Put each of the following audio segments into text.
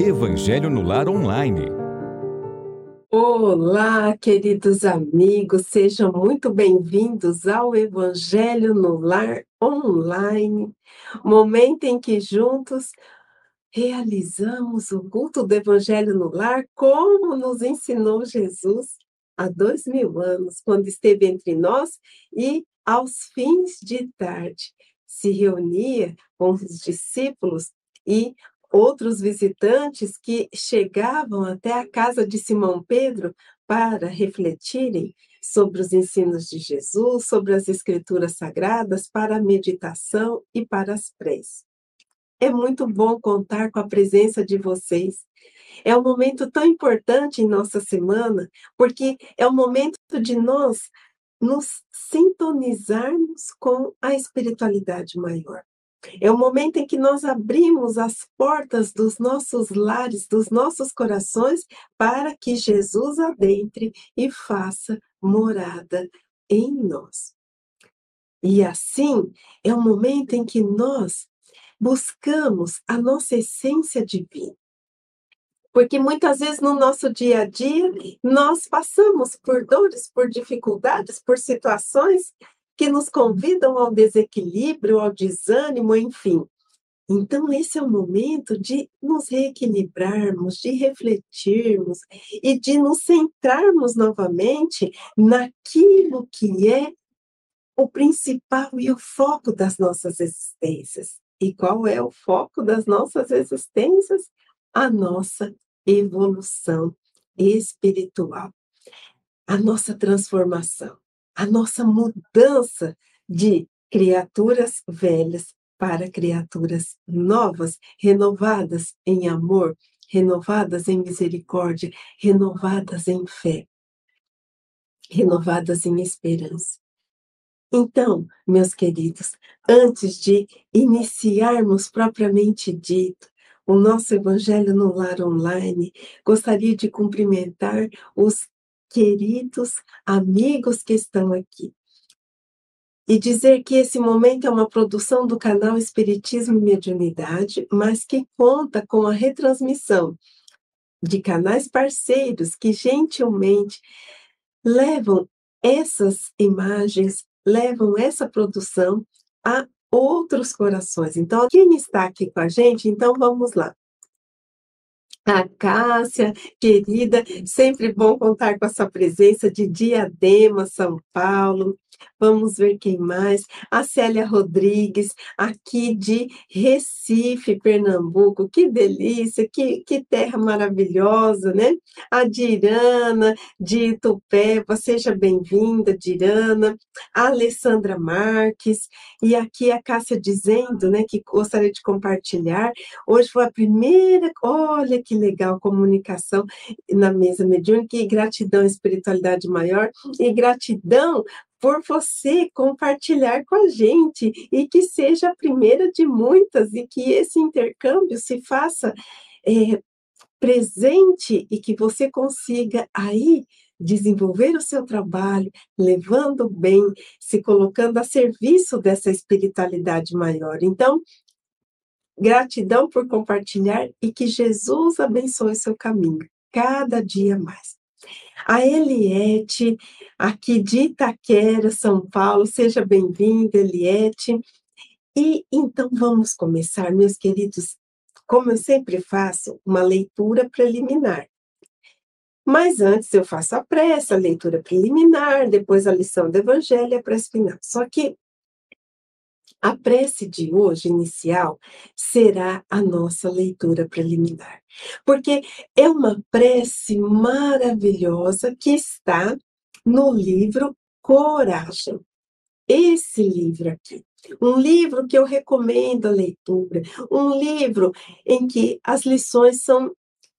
Evangelho no Lar Online. Olá, queridos amigos, sejam muito bem-vindos ao Evangelho no Lar Online, momento em que juntos realizamos o culto do Evangelho no Lar, como nos ensinou Jesus há dois mil anos, quando esteve entre nós e aos fins de tarde se reunia com os discípulos e outros visitantes que chegavam até a casa de Simão Pedro para refletirem sobre os ensinos de Jesus, sobre as escrituras sagradas, para a meditação e para as preces. É muito bom contar com a presença de vocês. É um momento tão importante em nossa semana, porque é o momento de nós nos sintonizarmos com a espiritualidade maior. É o momento em que nós abrimos as portas dos nossos lares, dos nossos corações, para que Jesus adentre e faça morada em nós. E assim, é o momento em que nós buscamos a nossa essência divina. Porque muitas vezes no nosso dia a dia nós passamos por dores, por dificuldades, por situações que nos convidam ao desequilíbrio, ao desânimo, enfim. Então, esse é o momento de nos reequilibrarmos, de refletirmos e de nos centrarmos novamente naquilo que é o principal e o foco das nossas existências. E qual é o foco das nossas existências? A nossa evolução espiritual, a nossa transformação, a nossa mudança de criaturas velhas para criaturas novas, renovadas em amor, renovadas em misericórdia, renovadas em fé, renovadas em esperança. Então, meus queridos, antes de iniciarmos propriamente dito o nosso Evangelho no Lar Online, gostaria de cumprimentar os queridos amigos que estão aqui. E dizer que esse momento é uma produção do canal Espiritismo e Mediunidade, mas que conta com a retransmissão de canais parceiros que gentilmente levam essas imagens, levam essa produção a outros corações. Então, quem está aqui com a gente, então vamos lá. A Cássia, querida, sempre bom contar com a sua presença de Diadema, São Paulo. Vamos ver quem mais. A Célia Rodrigues, aqui de Recife, Pernambuco. Que delícia, que, que terra maravilhosa, né? A Dirana, de Itupéva, seja bem-vinda, Dirana. A Alessandra Marques. E aqui a Cássia dizendo, né, que gostaria de compartilhar. Hoje foi a primeira, olha que legal, comunicação na mesa mediúnica e gratidão, espiritualidade maior. E gratidão por você compartilhar com a gente e que seja a primeira de muitas e que esse intercâmbio se faça é, presente e que você consiga aí desenvolver o seu trabalho, levando bem, se colocando a serviço dessa espiritualidade maior. Então, gratidão por compartilhar e que Jesus abençoe seu caminho cada dia mais. A Eliette, aqui de Itaquera, São Paulo, seja bem-vinda, Eliette. E então vamos começar, meus queridos, como eu sempre faço, uma leitura preliminar. Mas antes eu faço a prece, a leitura preliminar, depois a lição do Evangelho e a prece final. Só que a prece de hoje, inicial, será a nossa leitura preliminar, porque é uma prece maravilhosa que está no livro Coragem. Esse livro aqui. Um livro que eu recomendo a leitura, um livro em que as lições são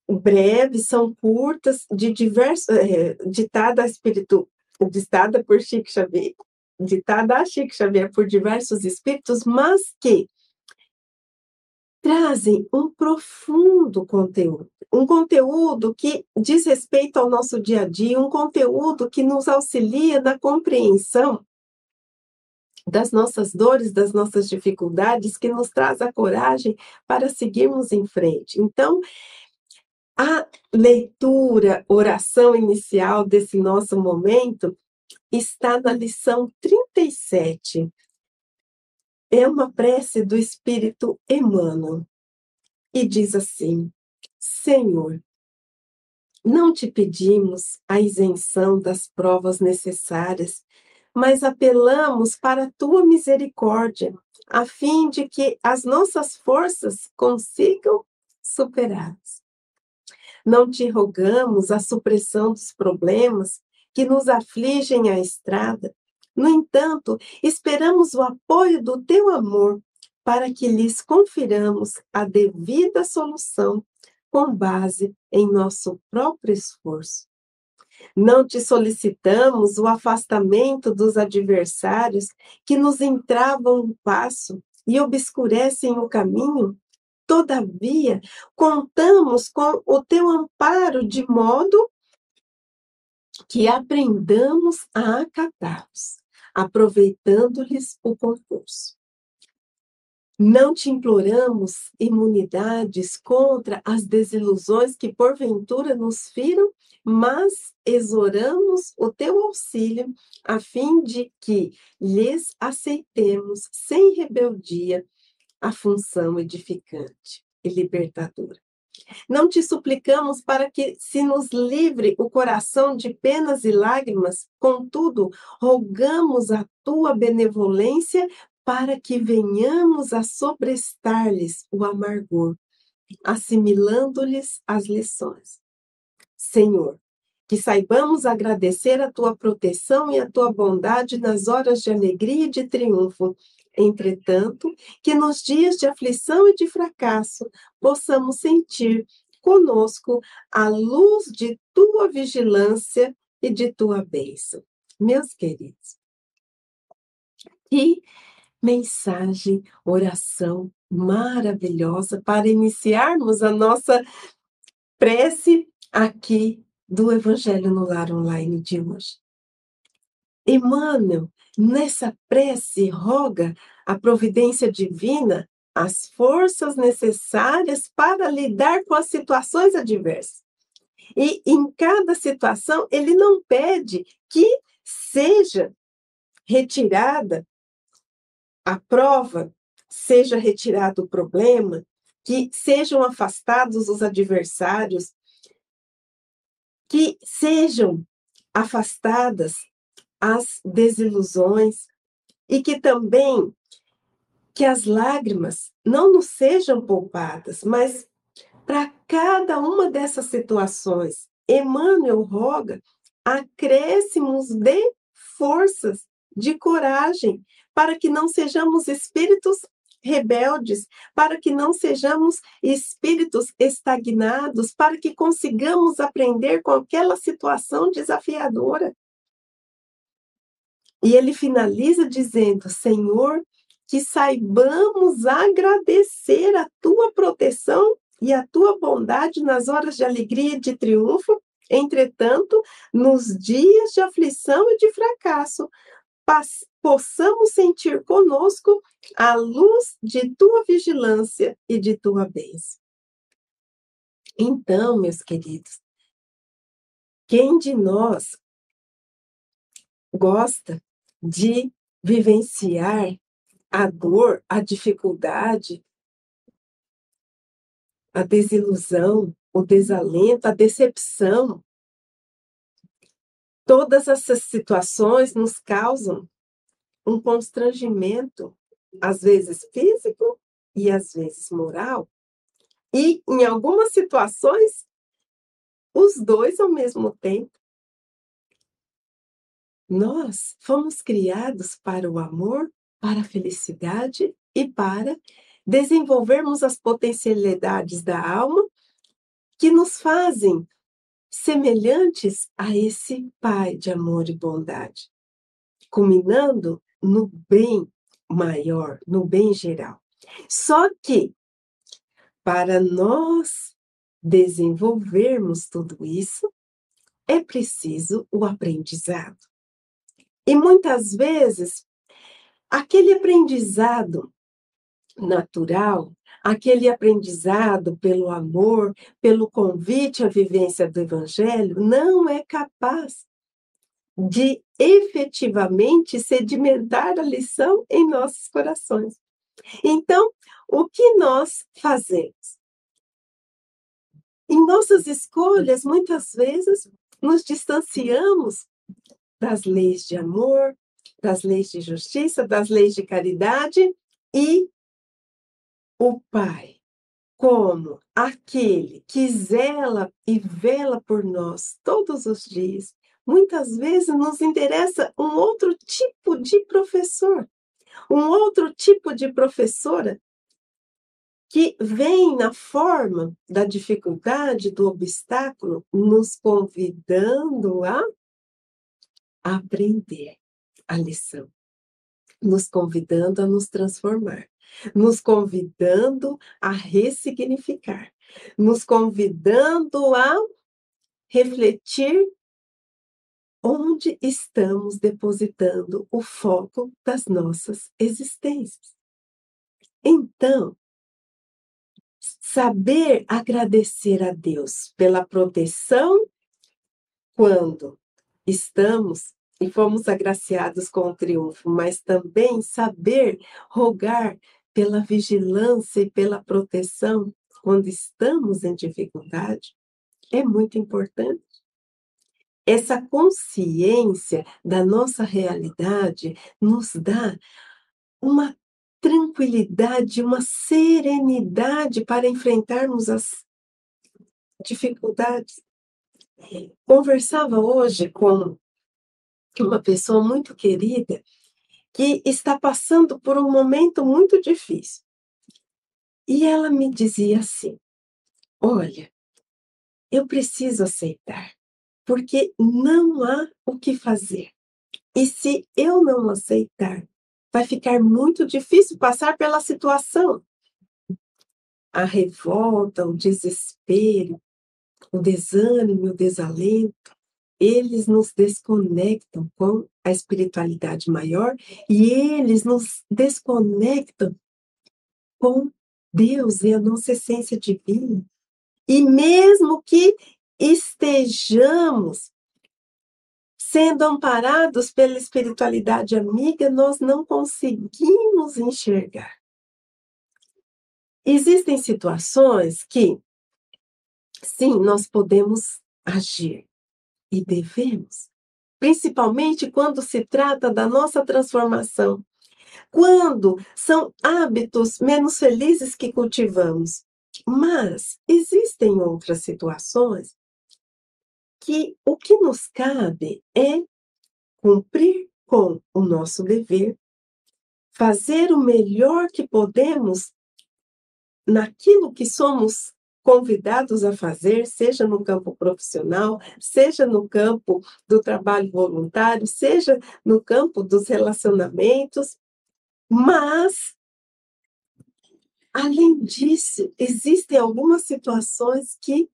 breves, são curtas, de diversos, é, ditada, espírito, ditada por Chico Xavier, ditada a Chico Xavier por diversos espíritos, mas que trazem um profundo conteúdo, um conteúdo que diz respeito ao nosso dia a dia, um conteúdo que nos auxilia na compreensão das nossas dores, das nossas dificuldades, que nos traz a coragem para seguirmos em frente. Então, A leitura, oração inicial desse nosso momento está na lição 37. É uma prece do Espírito Emmanuel e diz assim: Senhor, não te pedimos a isenção das provas necessárias, mas apelamos para a tua misericórdia, a fim de que as nossas forças consigam superá-las. Não te rogamos a supressão dos problemas que nos afligem a estrada. No entanto, esperamos o apoio do teu amor para que lhes confiramos a devida solução com base em nosso próprio esforço. Não te solicitamos o afastamento dos adversários que nos entravam o passo e obscurecem o caminho. Todavia, contamos com o teu amparo de modo que aprendamos a acatá-los, aproveitando-lhes o concurso. Não te imploramos imunidades contra as desilusões que porventura nos firam, mas exoramos o teu auxílio a fim de que lhes aceitemos sem rebeldia a função edificante e libertadora. Não te suplicamos para que se nos livre o coração de penas e lágrimas, contudo, rogamos a tua benevolência para que venhamos a sobrestar-lhes o amargor, assimilando-lhes as lições. Senhor, que saibamos agradecer a tua proteção e a tua bondade nas horas de alegria e de triunfo, Entretanto, que nos dias de aflição e de fracasso possamos sentir conosco a luz de tua vigilância e de tua bênção. Meus queridos, que mensagem, oração maravilhosa para iniciarmos a nossa prece aqui do Evangelho no Lar Online de hoje. Emmanuel Nessa prece, roga a providência divina as forças necessárias para lidar com as situações adversas. E em cada situação, ele não pede que seja retirada a prova, seja retirado o problema, que sejam afastados os adversários, que sejam afastadas as desilusões e que também que as lágrimas não nos sejam poupadas, mas para cada uma dessas situações, Emmanuel roga acréscimos de forças, de coragem, para que não sejamos espíritos rebeldes, para que não sejamos espíritos estagnados, para que consigamos aprender com aquela situação desafiadora. E ele finaliza dizendo: Senhor, que saibamos agradecer a tua proteção e a tua bondade nas horas de alegria e de triunfo, entretanto, nos dias de aflição e de fracasso, possamos sentir conosco a luz de tua vigilância e de tua bênção. Então, meus queridos, quem de nós gosta de vivenciar a dor, a dificuldade, a desilusão, o desalento, a decepção. Todas essas situações nos causam um constrangimento, às vezes físico e às vezes moral. E, em algumas situações, os dois ao mesmo tempo. Nós fomos criados para o amor, para a felicidade e para desenvolvermos as potencialidades da alma que nos fazem semelhantes a esse Pai de amor e bondade, culminando no bem maior, no bem geral. Só que, para nós desenvolvermos tudo isso, é preciso o aprendizado. E muitas vezes, aquele aprendizado natural, aquele aprendizado pelo amor, pelo convite à vivência do Evangelho, não é capaz de efetivamente sedimentar a lição em nossos corações. Então, o que nós fazemos? Em nossas escolhas, muitas vezes, nos distanciamos das leis de amor, das leis de justiça, das leis de caridade e o Pai, como aquele que zela e vela por nós todos os dias, muitas vezes nos interessa um outro tipo de professor, um outro tipo de professora que vem na forma da dificuldade, do obstáculo, nos convidando a aprender a lição, nos convidando a nos transformar, nos convidando a ressignificar, nos convidando a refletir onde estamos depositando o foco das nossas existências. Então, saber agradecer a Deus pela proteção quando estamos e fomos agraciados com o triunfo, mas também saber rogar pela vigilância e pela proteção quando estamos em dificuldade é muito importante. Essa consciência da nossa realidade nos dá uma tranquilidade, uma serenidade para enfrentarmos as dificuldades. Conversava hoje com uma pessoa muito querida que está passando por um momento muito difícil. E ela me dizia assim: Olha, eu preciso aceitar, porque não há o que fazer. E se eu não aceitar, vai ficar muito difícil passar pela situação. A revolta, o desespero, o desânimo, o desalento, eles nos desconectam com a espiritualidade maior e eles nos desconectam com Deus e a nossa essência divina. E mesmo que estejamos Sendo amparados pela espiritualidade amiga, nós não conseguimos enxergar. Existem situações que, sim, nós podemos agir e devemos, principalmente quando se trata da nossa transformação, quando são hábitos menos felizes que cultivamos. Mas existem outras situações que o que nos cabe é cumprir com o nosso dever, fazer o melhor que podemos naquilo que somos convidados a fazer, seja no campo profissional, seja no campo do trabalho voluntário, seja no campo dos relacionamentos, mas além disso, existem algumas situações que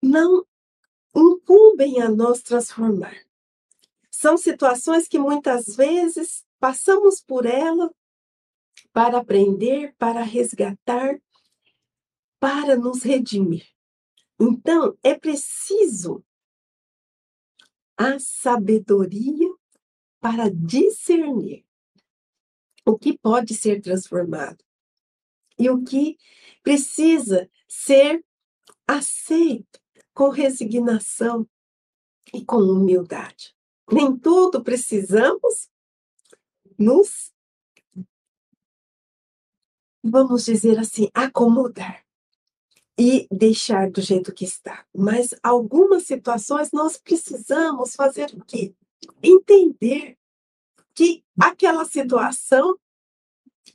não incumbem a nós transformar. São situações que muitas vezes passamos por ela para aprender, para resgatar, para nos redimir. Então, é preciso a sabedoria para discernir o que pode ser transformado e o que precisa ser aceito com resignação e com humildade. Nem tudo precisamos nos, vamos dizer assim, acomodar e deixar do jeito que está. Mas algumas situações nós precisamos fazer o quê? Entender que aquela situação,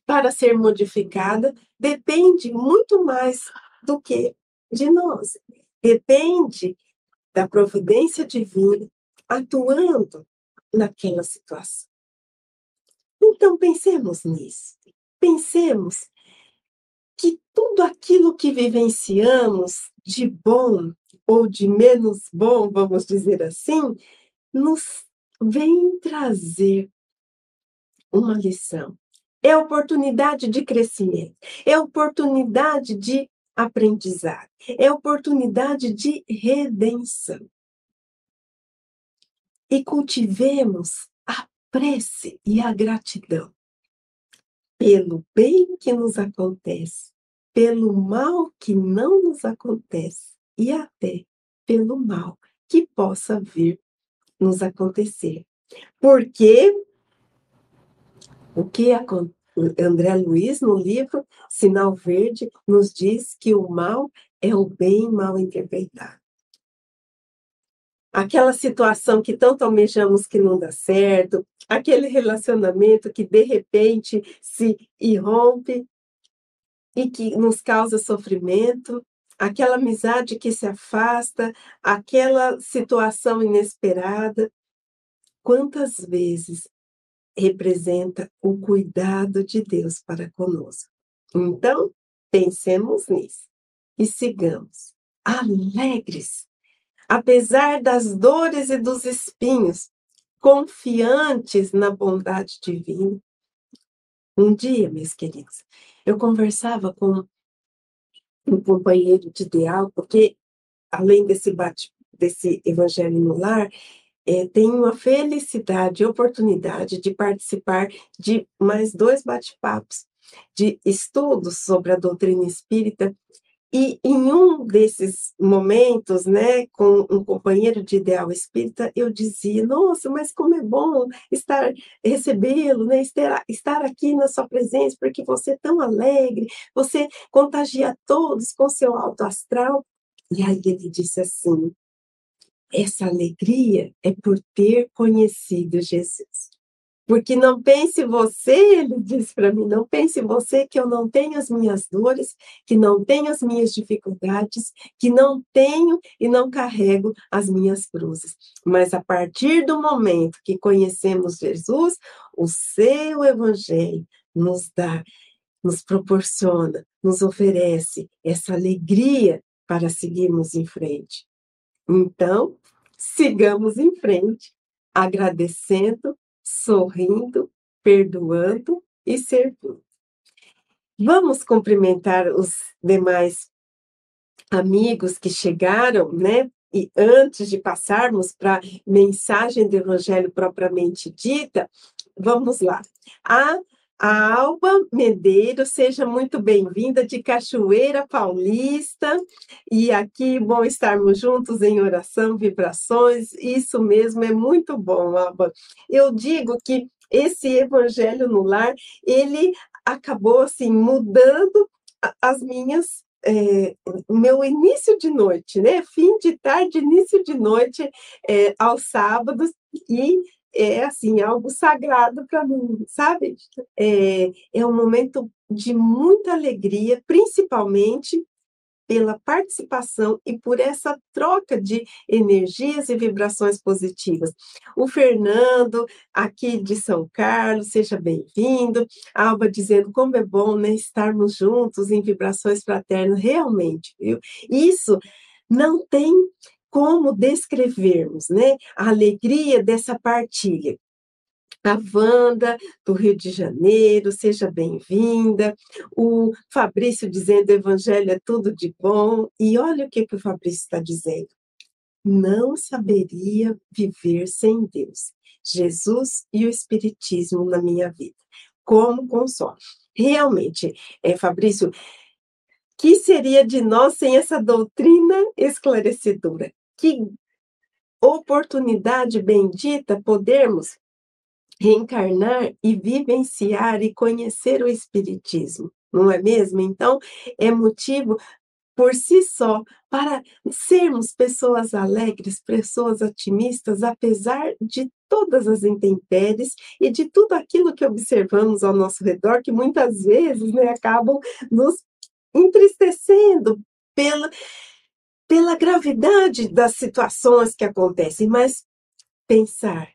para ser modificada, depende muito mais do que de nós depende da providência divina atuando naquela situação. Então, pensemos nisso. Pensemos que tudo aquilo que vivenciamos de bom ou de menos bom, vamos dizer assim, nos vem trazer uma lição. é oportunidade de crescimento, é oportunidade de aprendizado, é oportunidade de redenção. E cultivemos a prece e a gratidão pelo bem que nos acontece, pelo mal que não nos acontece e até pelo mal que possa vir nos acontecer. Porque o que André Luiz, no livro Sinal Verde, nos diz que o mal é o bem mal interpretado. Aquela situação que tanto almejamos que não dá certo, aquele relacionamento que de repente se irrompe e que nos causa sofrimento, aquela amizade que se afasta, aquela situação inesperada. Quantas vezes representa o cuidado de Deus para conosco? Então, pensemos nisso e sigamos alegres, apesar das dores e dos espinhos, confiantes na bondade divina. Um dia, meus queridos, eu conversava com um companheiro de ideal, porque além desse bate, desse evangelho no lar, é, tenho a felicidade e oportunidade de participar de mais dois bate-papos de estudos sobre a doutrina espírita e em um desses momentos, né, com um companheiro de ideal espírita, eu dizia: Nossa, mas como é bom estar recebê-lo, né, estar, estar aqui na sua presença, porque você é tão alegre, você contagia todos com seu alto astral. E aí ele disse assim: Essa alegria é por ter conhecido Jesus. Porque não pense você, ele disse para mim, não pense você que eu não tenho as minhas dores, que não tenho as minhas dificuldades, que não tenho e não carrego as minhas cruzes. Mas a partir do momento que conhecemos Jesus, o seu evangelho nos dá, nos proporciona, nos oferece essa alegria para seguirmos em frente. Então, sigamos em frente, agradecendo sorrindo, perdoando e servindo. Vamos cumprimentar os demais amigos que chegaram, né? E antes de passarmos para a mensagem do Evangelho propriamente dita, vamos lá. A a Alba Medeiros, seja muito bem-vinda de Cachoeira Paulista. E aqui, bom estarmos juntos em oração, vibrações. Isso mesmo, é muito bom, Alba. Eu digo que esse evangelho no lar, ele acabou assim mudando as minhas é, meu início de noite, né? Fim de tarde, início de noite, é, aos sábados, e é assim, algo sagrado para mim, sabe? É, é um momento de muita alegria, principalmente pela participação e por essa troca de energias e vibrações positivas. O Fernando, aqui de São Carlos, seja bem-vindo. Alba dizendo como é bom né, estarmos juntos em vibrações fraternas, realmente, viu? Isso não tem como descrevermos né, a alegria dessa partilha. A Wanda, do Rio de Janeiro, seja bem-vinda. O Fabrício dizendo: Evangelho é tudo de bom. E olha o que, que o Fabrício está dizendo. Não saberia viver sem Deus, Jesus e o Espiritismo na minha vida. Como consolo. Realmente, é, Fabrício, que seria de nós sem essa doutrina esclarecedora? que oportunidade bendita podermos reencarnar e vivenciar e conhecer o Espiritismo, não é mesmo? Então, é motivo por si só para sermos pessoas alegres, pessoas otimistas, apesar de todas as intempéries e de tudo aquilo que observamos ao nosso redor, que muitas vezes né, acabam nos entristecendo pela pela gravidade das situações que acontecem, mas pensar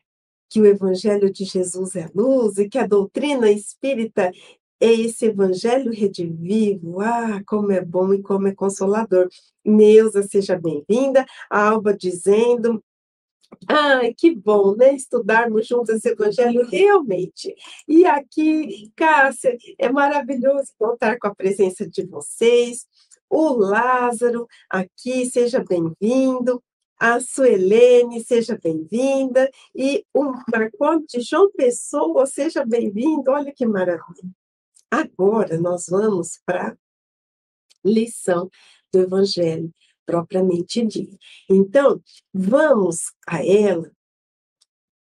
que o Evangelho de Jesus é luz e que a doutrina espírita é esse Evangelho redivivo. Ah, como é bom e como é consolador. Neuza, seja bem-vinda. Alba dizendo Ai, que bom, né? Estudarmos juntos esse evangelho realmente. E aqui, Cássia, é maravilhoso contar com a presença de vocês. O Lázaro, aqui, seja bem-vindo. A Suelene, seja bem-vinda. E o Marconi de João Pessoa, seja bem-vindo. Olha que maravilha. Agora nós vamos para a lição do Evangelho propriamente dita. Então, vamos a ela,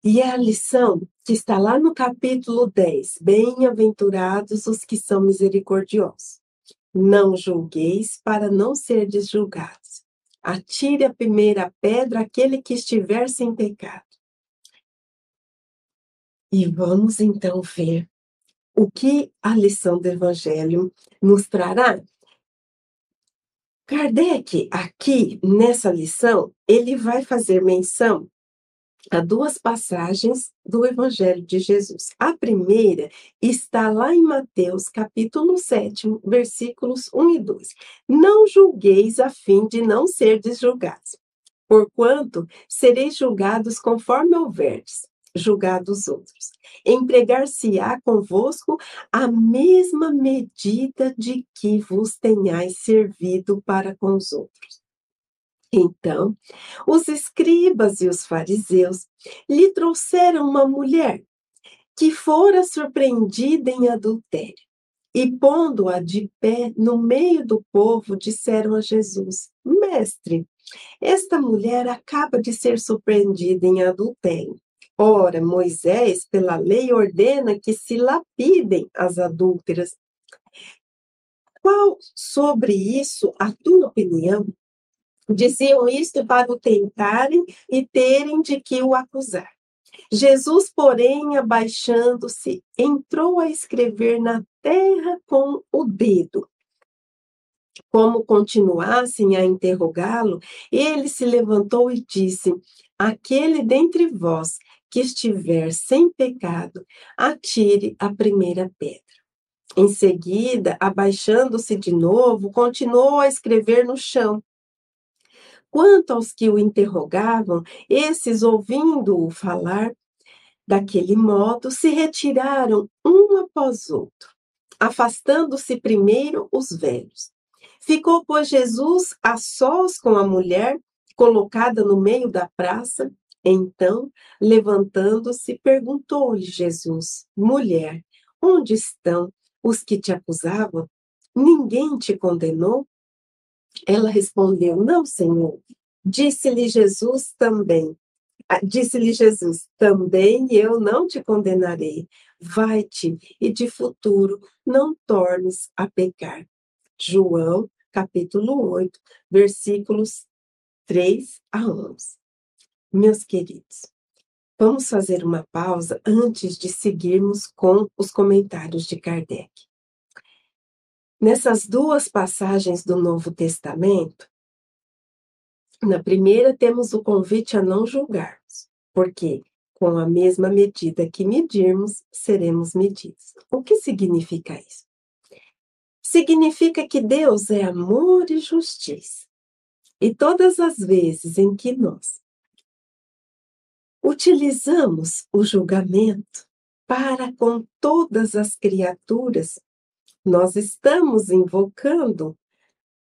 e é a lição que está lá no capítulo 10. Bem-aventurados os que são misericordiosos. Não julgueis para não serdes julgados. Atire a primeira pedra aquele que estiver sem pecado. E vamos então ver o que a lição do Evangelho nos trará Kardec, aqui nessa lição, ele vai fazer menção a duas passagens do Evangelho de Jesus. A primeira está lá em Mateus, capítulo 7, versículos 1 e 2. Não julgueis a fim de não serdes julgados, porquanto sereis julgados conforme houverdes julgado os outros. Empregar-se-á convosco a mesma medida de que vos tenhais servido para com os outros. Então, os escribas e os fariseus lhe trouxeram uma mulher que fora surpreendida em adultério. E pondo-a de pé no meio do povo, disseram a Jesus: Mestre, esta mulher acaba de ser surpreendida em adultério. Ora, Moisés, pela lei, ordena que se lapidem as adúlteras. Qual sobre isso a tua opinião? Diziam isto para o tentarem e terem de que o acusar. Jesus, porém, abaixando-se, entrou a escrever na terra com o dedo. Como continuassem a interrogá-lo, ele se levantou e disse: Aquele dentre vós que estiver sem pecado, atire a primeira pedra. Em seguida, abaixando-se de novo, continuou a escrever no chão. Quanto aos que o interrogavam, esses, ouvindo-o falar daquele modo, se retiraram um após outro, afastando-se primeiro os velhos. Ficou, pois, Jesus a sós com a mulher, colocada no meio da praça, então, levantando-se, perguntou-lhe Jesus: Mulher, onde estão os que te acusavam? Ninguém te condenou? Ela respondeu: Não, Senhor. Disse-lhe Jesus também. Ah, disse-lhe Jesus: Também eu não te condenarei. Vai-te e de futuro não tornes a pecar. João, capítulo 8, versículos 3 a 11. Meus queridos, vamos fazer uma pausa antes de seguirmos com os comentários de Kardec. Nessas duas passagens do Novo Testamento, na primeira temos o convite a não julgarmos, porque com a mesma medida que medirmos, seremos medidos. O que significa isso? Significa que Deus é amor e justiça. E todas as vezes em que nós utilizamos o julgamento para com todas as criaturas, nós estamos invocando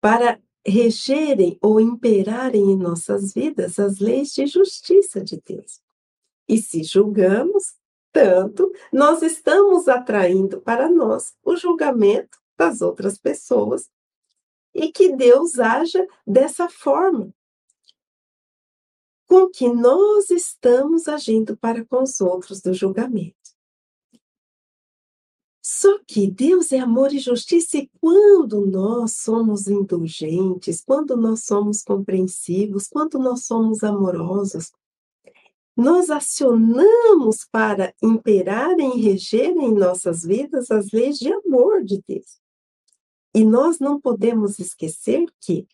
para regerem ou imperarem em nossas vidas as leis de justiça de Deus. E se julgamos tanto, nós estamos atraindo para nós o julgamento das outras pessoas e que Deus haja dessa forma, com que nós estamos agindo para com os outros do julgamento. Só que Deus é amor e justiça, e quando nós somos indulgentes, quando nós somos compreensivos, quando nós somos amorosos, nós acionamos para imperarem e regerem em nossas vidas as leis de amor de Deus. E nós não podemos esquecer que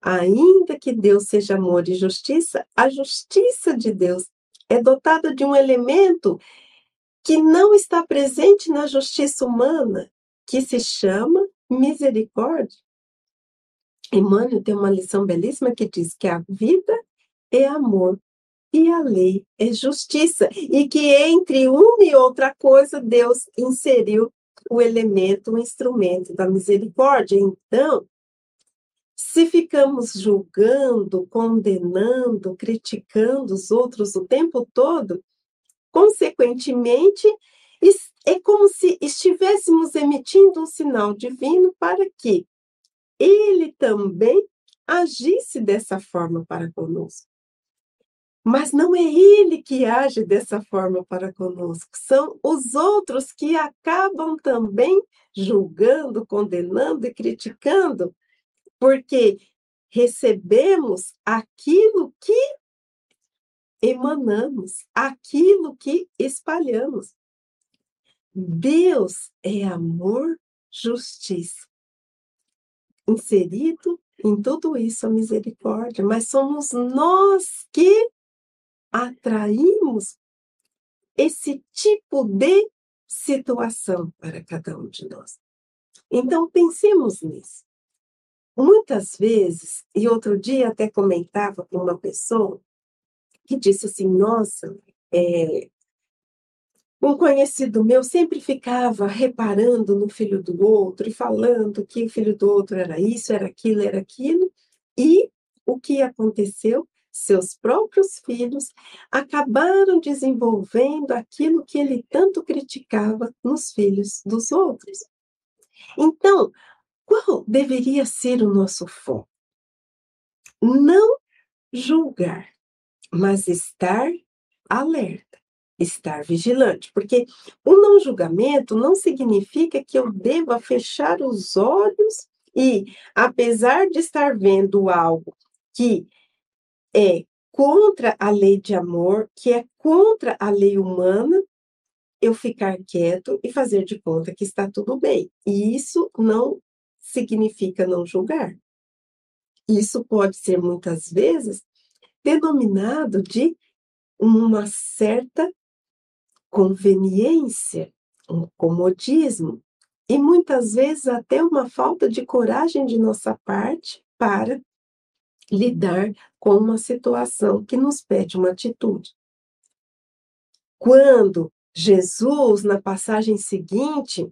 Ainda que Deus seja amor e justiça, a justiça de Deus é dotada de um elemento que não está presente na justiça humana, que se chama misericórdia. Emmanuel tem uma lição belíssima que diz que a vida é amor e a lei é justiça, e que entre uma e outra coisa Deus inseriu o elemento, o instrumento da misericórdia. Então, se ficamos julgando, condenando, criticando os outros o tempo todo, consequentemente, é como se estivéssemos emitindo um sinal divino para que ele também agisse dessa forma para conosco. Mas não é ele que age dessa forma para conosco, são os outros que acabam também julgando, condenando e criticando, porque recebemos aquilo que emanamos, aquilo que espalhamos. Deus é amor, justiça. Inserido em tudo isso a misericórdia, mas somos nós que atraímos esse tipo de situação para cada um de nós. Então, pensemos nisso. Muitas vezes, e outro dia até comentava com uma pessoa que disse assim: Nossa, é, um conhecido meu sempre ficava reparando no filho do outro e falando que o filho do outro era isso, era aquilo, era aquilo. E o que aconteceu? Seus próprios filhos acabaram desenvolvendo aquilo que ele tanto criticava nos filhos dos outros. Então, qual deveria ser o nosso foco? Não julgar, mas estar alerta estar vigilante, porque o não julgamento não significa que eu deva fechar os olhos e, apesar de estar vendo algo que é contra a lei de amor, que é contra a lei humana, eu ficar quieto e fazer de conta que está tudo bem. E isso não significa não julgar. Isso pode ser muitas vezes denominado de uma certa conveniência, um comodismo e muitas vezes até uma falta de coragem de nossa parte para lidar com uma situação que nos pede uma atitude. Quando Jesus, na passagem seguinte,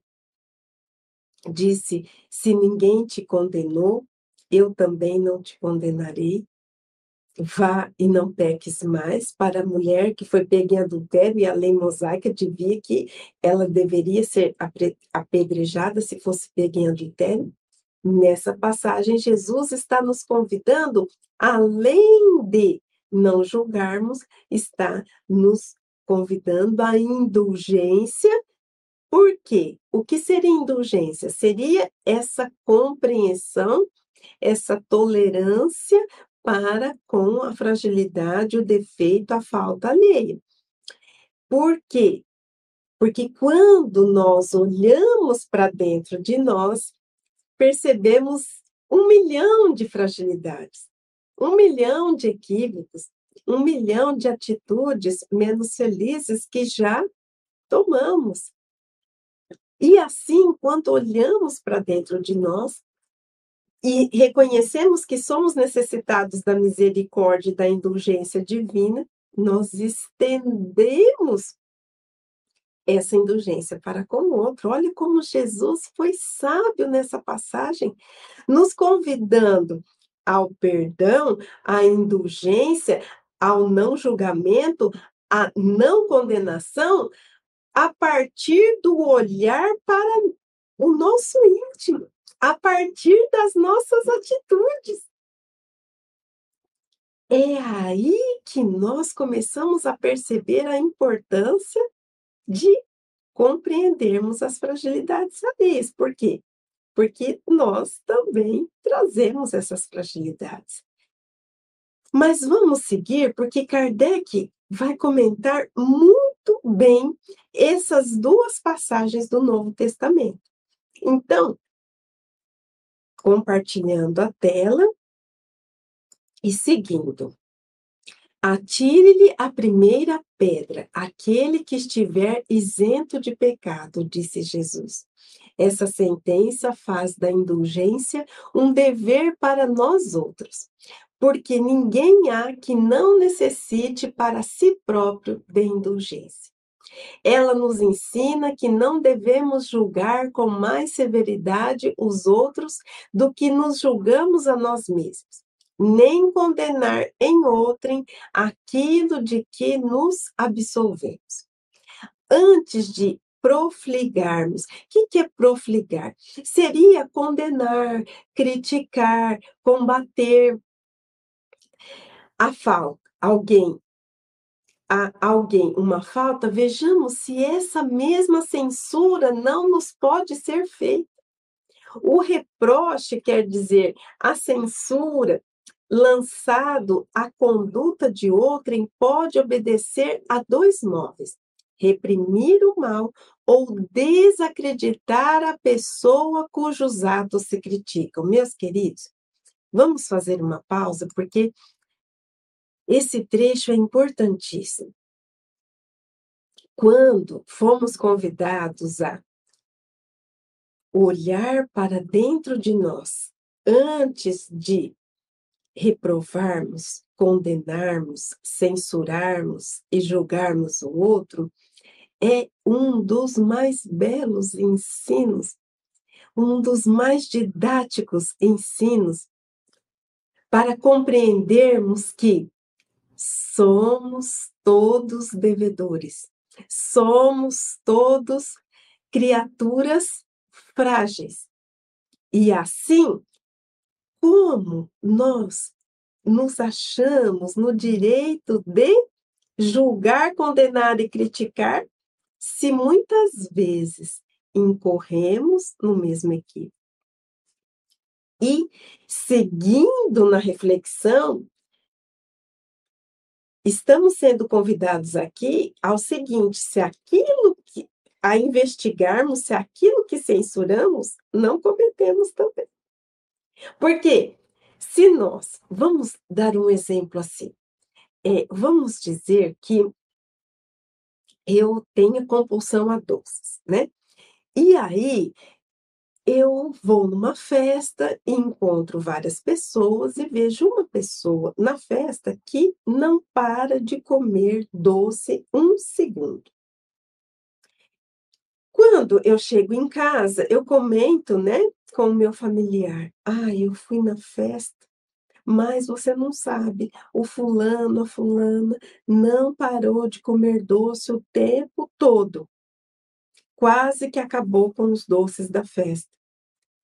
disse: Se ninguém te condenou, eu também não te condenarei vá e não peques mais, para a mulher que foi pega em adultério, e a lei mosaica dizia que ela deveria ser apedrejada se fosse pega em adultério. Nessa passagem, Jesus está nos convidando, além de não julgarmos, está nos convidando à indulgência. Por quê? O que seria indulgência? Seria essa compreensão, essa tolerância para com a fragilidade, o defeito, a falta alheia. Por quê? Porque quando nós olhamos para dentro de nós, percebemos um milhão de fragilidades, um milhão de equívocos, um milhão de atitudes menos felizes que já tomamos. E assim, quando olhamos para dentro de nós, e reconhecemos que somos necessitados da misericórdia e da indulgência divina, nós estendemos essa indulgência para com o outro. Olha como Jesus foi sábio nessa passagem, nos convidando ao perdão, à indulgência, ao não julgamento, à não condenação, a partir do olhar para o nosso íntimo a partir das nossas atitudes. É aí que nós começamos a perceber a importância de compreendermos as fragilidades alheias. Por quê? Porque nós também trazemos essas fragilidades. Mas vamos seguir, porque Kardec vai comentar muito bem essas duas passagens do Novo Testamento. Então, compartilhando a tela e seguindo. Atire-lhe a primeira pedra, aquele que estiver isento de pecado, disse Jesus. Essa sentença faz da indulgência um dever para nós outros, porque ninguém há que não necessite para si próprio de indulgência. Ela nos ensina que não devemos julgar com mais severidade os outros do que nos julgamos a nós mesmos, nem condenar em outrem aquilo de que nos absolvemos. Antes de profligarmos. O que é profligar? Seria condenar, criticar, combater a falta. Alguém a alguém uma falta, vejamos se essa mesma censura não nos pode ser feita. O reproche quer dizer a censura lançado à conduta de outrem pode obedecer a dois móveis: reprimir o mal ou desacreditar a pessoa cujos atos se criticam. Meus queridos, vamos fazer uma pausa, porque esse trecho é importantíssimo. Quando fomos convidados a olhar para dentro de nós antes de reprovarmos, condenarmos, censurarmos e julgarmos o outro, é um dos mais belos ensinos, um dos mais didáticos ensinos para compreendermos que somos todos devedores, somos todos criaturas frágeis. E assim, como nós nos achamos no direito de julgar, condenar e criticar, se muitas vezes incorremos no mesmo equívoco. E, seguindo na reflexão, estamos sendo convidados aqui ao seguinte: se aquilo que a investigarmos, se aquilo que censuramos, não cometemos também. Porque se nós, vamos dar um exemplo assim, é, vamos dizer que eu tenho compulsão a doces, né? E aí eu vou numa festa e encontro várias pessoas e vejo uma pessoa na festa que não para de comer doce um segundo. Quando eu chego em casa, eu comento, né, com o meu familiar: "Ah, eu fui na festa mas você não sabe, o fulano, a fulana não parou de comer doce o tempo todo. Quase que acabou com os doces da festa.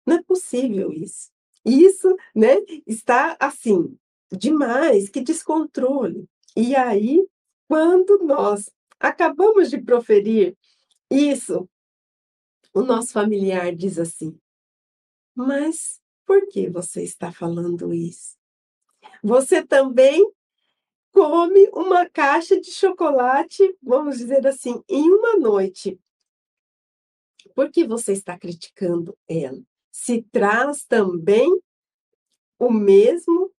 Não é possível isso. Isso, né, está assim, demais, que descontrole. E aí, quando nós acabamos de proferir isso, o nosso familiar diz assim: Mas por que você está falando isso? Você também come uma caixa de chocolate, vamos dizer assim, em uma noite. Por que você está criticando ela? Se traz também o mesmo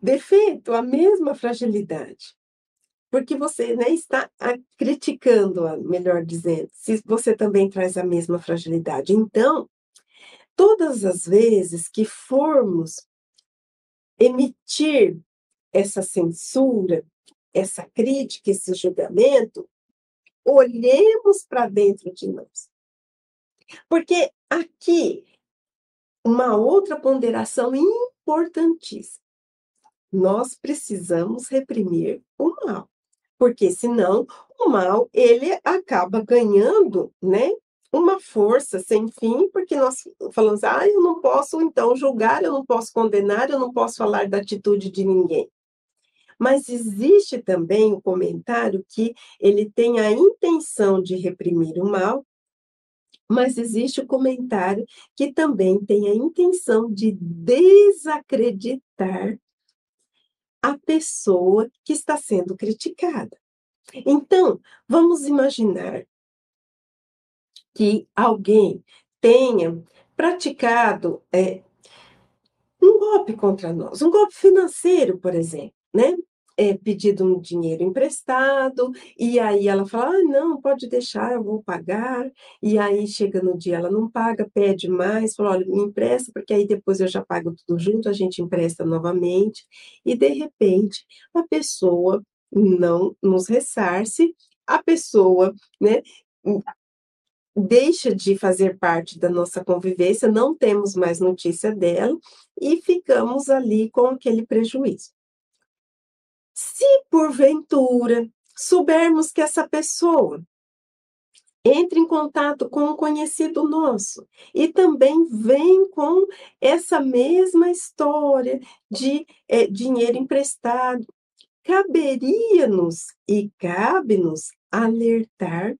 defeito, a mesma fragilidade. Porque você né, está criticando-a, melhor dizendo, se você também traz a mesma fragilidade. Então, todas as vezes que formos emitir essa censura, essa crítica, esse julgamento, olhemos para dentro de nós. Porque aqui, uma outra ponderação importantíssima. Nós precisamos reprimir o mal, porque senão o mal ele acaba ganhando, né, uma força sem fim, porque nós falamos, ah, eu não posso então julgar, eu não posso condenar, eu não posso falar da atitude de ninguém. Mas existe também o comentário que ele tem a intenção de reprimir o mal, mas existe o comentário que também tem a intenção de desacreditar a pessoa que está sendo criticada. Então, vamos imaginar que alguém tenha praticado é, um golpe contra nós, um golpe financeiro, por exemplo, né? É pedido um dinheiro emprestado, e aí ela fala: "Ah, não, pode deixar, eu vou pagar", e aí chega no dia, ela não paga, pede mais, fala: "Olha, me empresta, porque aí depois eu já pago tudo junto", a gente empresta novamente, e de repente a pessoa não nos ressarce, a pessoa, né, deixa de fazer parte da nossa convivência, não temos mais notícia dela, e ficamos ali com aquele prejuízo. Se porventura soubermos que essa pessoa entra em contato com um conhecido nosso e também vem com essa mesma história de é, dinheiro emprestado, caberia-nos e cabe-nos alertar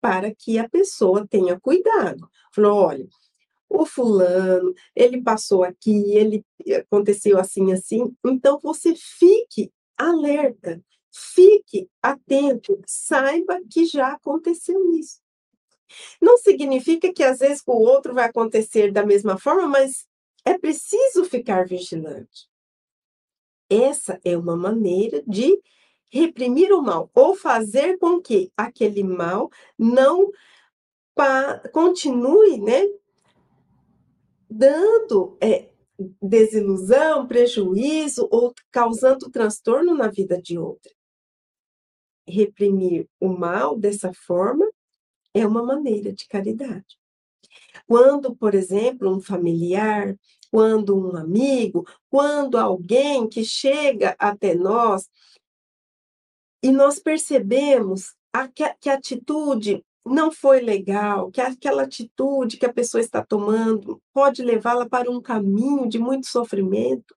para que a pessoa tenha cuidado. Falou, olha, o fulano, ele passou aqui, ele aconteceu assim, assim, então você fique alerta, fique atento, saiba que já aconteceu isso. Não significa que às vezes o outro vai acontecer da mesma forma, mas é preciso ficar vigilante. Essa é uma maneira de reprimir o mal ou fazer com que aquele mal não continue, né, dando é, desilusão, prejuízo ou causando transtorno na vida de outra. Reprimir o mal dessa forma é uma maneira de caridade. Quando, por exemplo, um familiar, quando um amigo, quando alguém que chega até nós e nós percebemos a, que, que a atitude não foi legal, que aquela atitude que a pessoa está tomando pode levá-la para um caminho de muito sofrimento.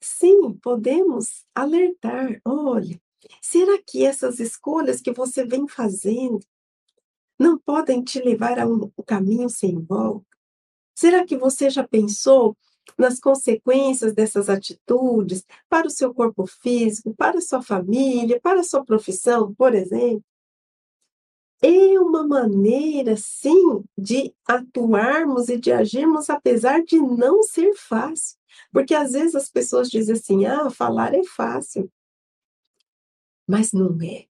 Sim, podemos alertar. Olha, será que essas escolhas que você vem fazendo não podem te levar a um caminho sem volta? Será que você já pensou nas consequências dessas atitudes para o seu corpo físico, para a sua família, para a sua profissão, por exemplo? É uma maneira, sim, de atuarmos e de agirmos, apesar de não ser fácil. Porque às vezes as pessoas dizem assim: ah, falar é fácil. Mas não é.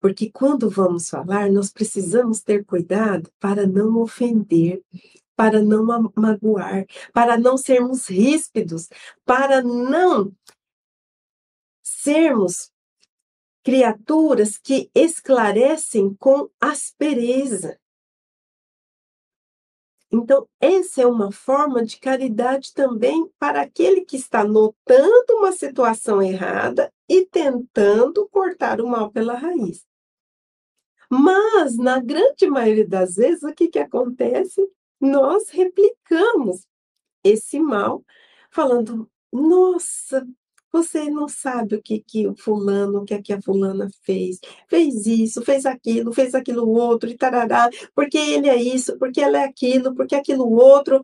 Porque quando vamos falar, nós precisamos ter cuidado para não ofender, para não magoar, para não sermos ríspidos, para não sermos criaturas que esclarecem com aspereza. Então, essa é uma forma de caridade também para aquele que está notando uma situação errada e tentando cortar o mal pela raiz. Mas, na grande maioria das vezes, o que, que acontece? Nós replicamos esse mal, falando: nossa, você não sabe o que, que o fulano, o que, que a fulana fez. Fez isso, fez aquilo, fez aquilo outro, e tarará, porque ele é isso, porque ela é aquilo, porque aquilo outro.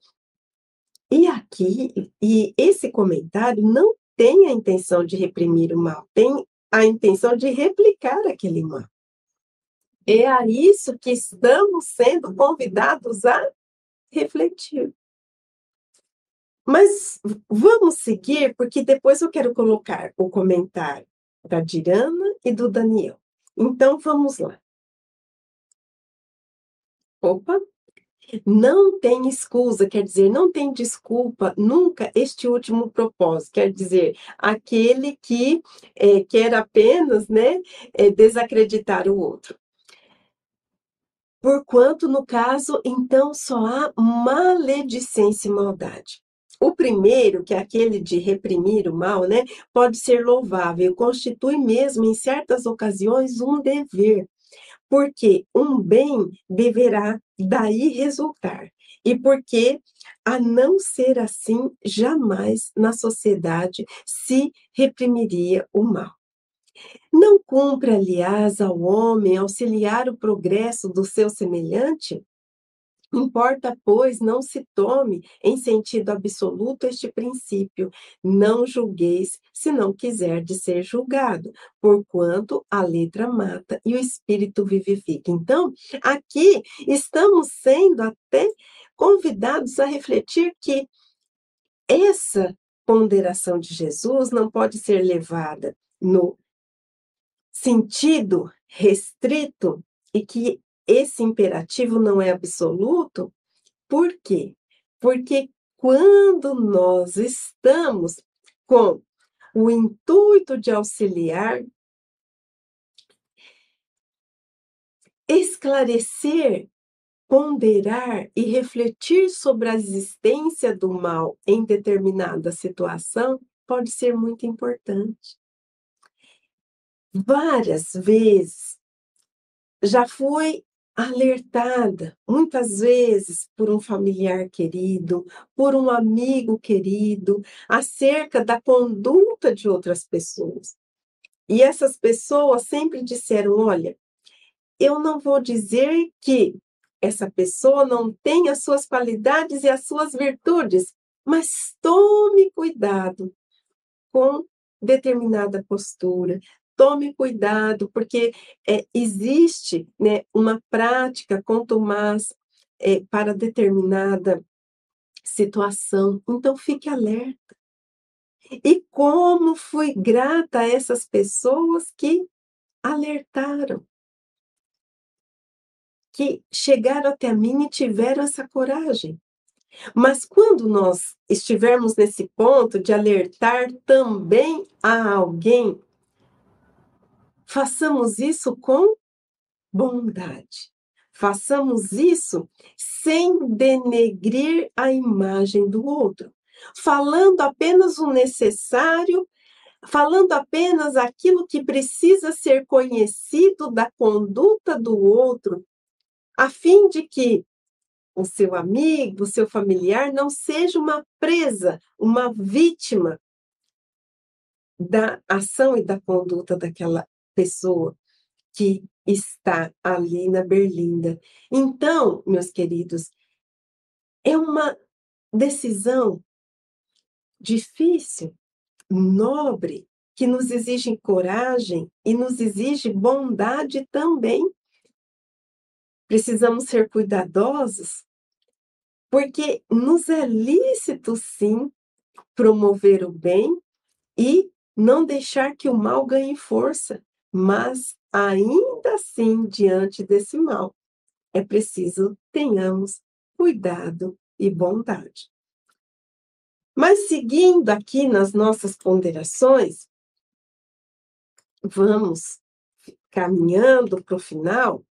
E aqui, e esse comentário não tem a intenção de reprimir o mal, tem a intenção de replicar aquele mal. É a isso que estamos sendo convidados a refletir. Mas vamos seguir, porque depois eu quero colocar o comentário da Dirana e do Daniel. Então vamos lá. Opa! Não tem escusa, quer dizer, não tem desculpa nunca este último propósito, quer dizer, aquele que é, quer apenas né, é, desacreditar o outro. Porquanto, no caso, então só há maledicência e maldade. O primeiro, que é aquele de reprimir o mal, né, pode ser louvável, constitui mesmo em certas ocasiões um dever, porque um bem deverá daí resultar. E porque, a não ser assim, jamais na sociedade se reprimiria o mal. Não cumpre, aliás, ao homem auxiliar o progresso do seu semelhante? Importa, pois, não se tome em sentido absoluto este princípio: não julgueis se não quiser de ser julgado, porquanto a letra mata e o espírito vivifica. Então, aqui estamos sendo até convidados a refletir que essa ponderação de Jesus não pode ser levada no sentido restrito e que esse imperativo não é absoluto, por quê? Porque quando nós estamos com o intuito de auxiliar, esclarecer, ponderar e refletir sobre a existência do mal em determinada situação pode ser muito importante. Várias vezes já fui alertada, muitas vezes por um familiar querido, por um amigo querido, acerca da conduta de outras pessoas. E essas pessoas sempre disseram: olha, eu não vou dizer que essa pessoa não tem as suas qualidades e as suas virtudes, mas tome cuidado com determinada postura, tome cuidado, porque é, existe né, uma prática contumaz é, para determinada situação, então fique alerta. E como fui grata a essas pessoas que alertaram, que chegaram até mim e tiveram essa coragem. Mas quando nós estivermos nesse ponto de alertar também a alguém Façamos isso com bondade. Façamos isso sem denegrir a imagem do outro, falando apenas o necessário, falando apenas aquilo que precisa ser conhecido da conduta do outro, a fim de que o seu amigo, o seu familiar não seja uma presa, uma vítima da ação e da conduta daquela pessoa que está ali na Berlinda. Então, meus queridos, é uma decisão difícil, nobre, que nos exige coragem e nos exige bondade também. Precisamos ser cuidadosos, porque nos é lícito, sim, promover o bem e não deixar que o mal ganhe força. Mas, ainda assim, diante desse mal, é preciso tenhamos cuidado e bondade. Mas, seguindo aqui nas nossas ponderações, vamos caminhando para o final.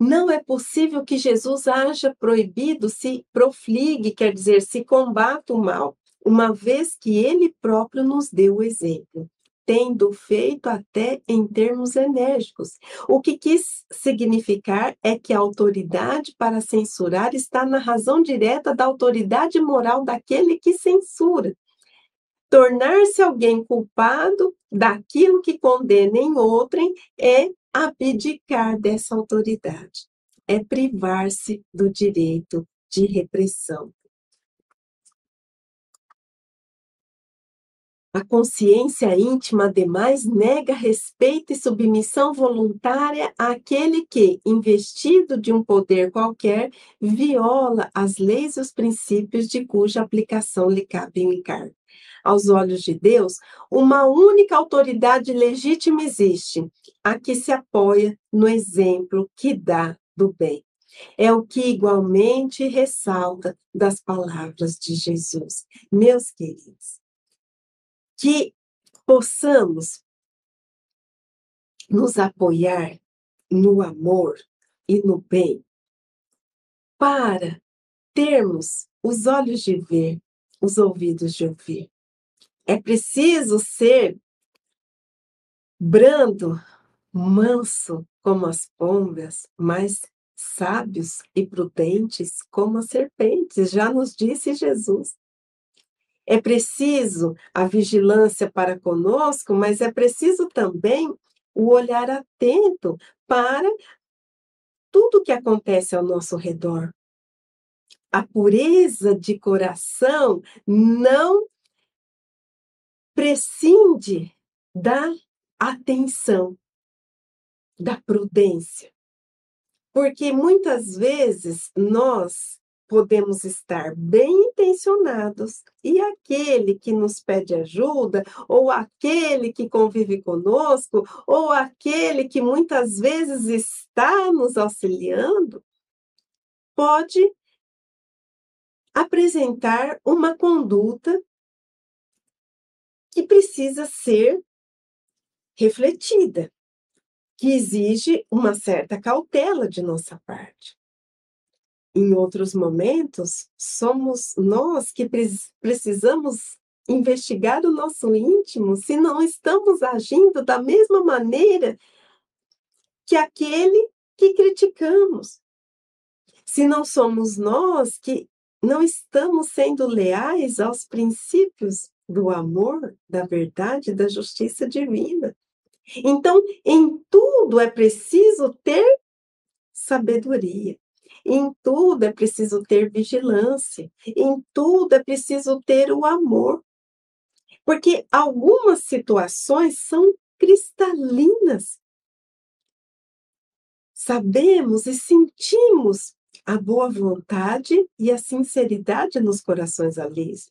Não é possível que Jesus haja proibido se profligue, quer dizer, se combata o mal, uma vez que ele próprio nos deu o exemplo tendo feito até em termos enérgicos. O que quis significar é que a autoridade para censurar está na razão direta da autoridade moral daquele que censura. Tornar-se alguém culpado daquilo que condena em outrem é abdicar dessa autoridade, é privar-se do direito de repressão. A consciência íntima, ademais, nega respeito e submissão voluntária àquele que, investido de um poder qualquer, viola as leis e os princípios de cuja aplicação lhe cabe encargo. Aos olhos de Deus, uma única autoridade legítima existe, a que se apoia no exemplo que dá do bem. É o que igualmente ressalta das palavras de Jesus. Meus queridos, que possamos nos apoiar no amor e no bem para termos os olhos de ver, os ouvidos de ouvir. É preciso ser brando, manso como as pombas, mas sábios e prudentes como as serpentes, já nos disse Jesus. É preciso a vigilância para conosco, mas é preciso também o olhar atento para tudo que acontece ao nosso redor. A pureza de coração não prescinde da atenção, da prudência. Porque muitas vezes nós podemos estar bem intencionados e aquele que nos pede ajuda, ou aquele que convive conosco, ou aquele que muitas vezes está nos auxiliando, pode apresentar uma conduta que precisa ser refletida, que exige uma certa cautela de nossa parte. Em outros momentos, somos nós que precisamos investigar o nosso íntimo se não estamos agindo da mesma maneira que aquele que criticamos. Se não somos nós que não estamos sendo leais aos princípios do amor, da verdade, da justiça divina. Então, em tudo é preciso ter sabedoria. Em tudo é preciso ter vigilância, em tudo é preciso ter o amor. Porque algumas situações são cristalinas. Sabemos e sentimos a boa vontade e a sinceridade nos corações alheios.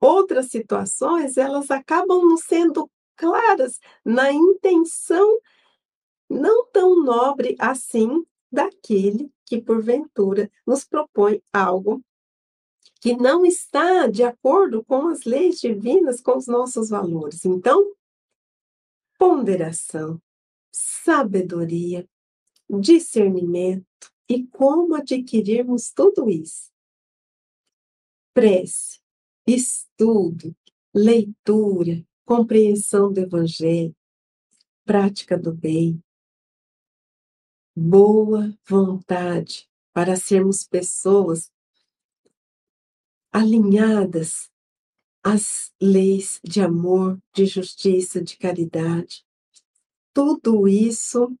Outras situações, elas acabam nos sendo claras na intenção não tão nobre assim daquele que, porventura, nos propõe algo que não está de acordo com as leis divinas, com os nossos valores. Então, ponderação, sabedoria, discernimento e como adquirirmos tudo isso. Prece, estudo, leitura, compreensão do Evangelho, prática do bem, boa vontade para sermos pessoas alinhadas às leis de amor, de justiça, de caridade. Tudo isso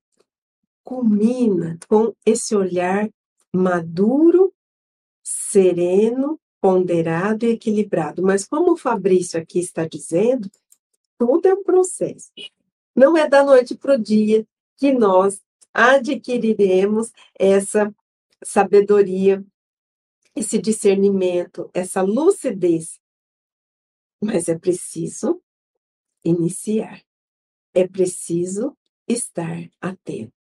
culmina com esse olhar maduro, sereno, ponderado e equilibrado. Mas como o Fabrício aqui está dizendo, tudo é um processo. Não é da noite para o dia que nós adquiriremos essa sabedoria, esse discernimento, essa lucidez. Mas é preciso iniciar, é preciso estar atento.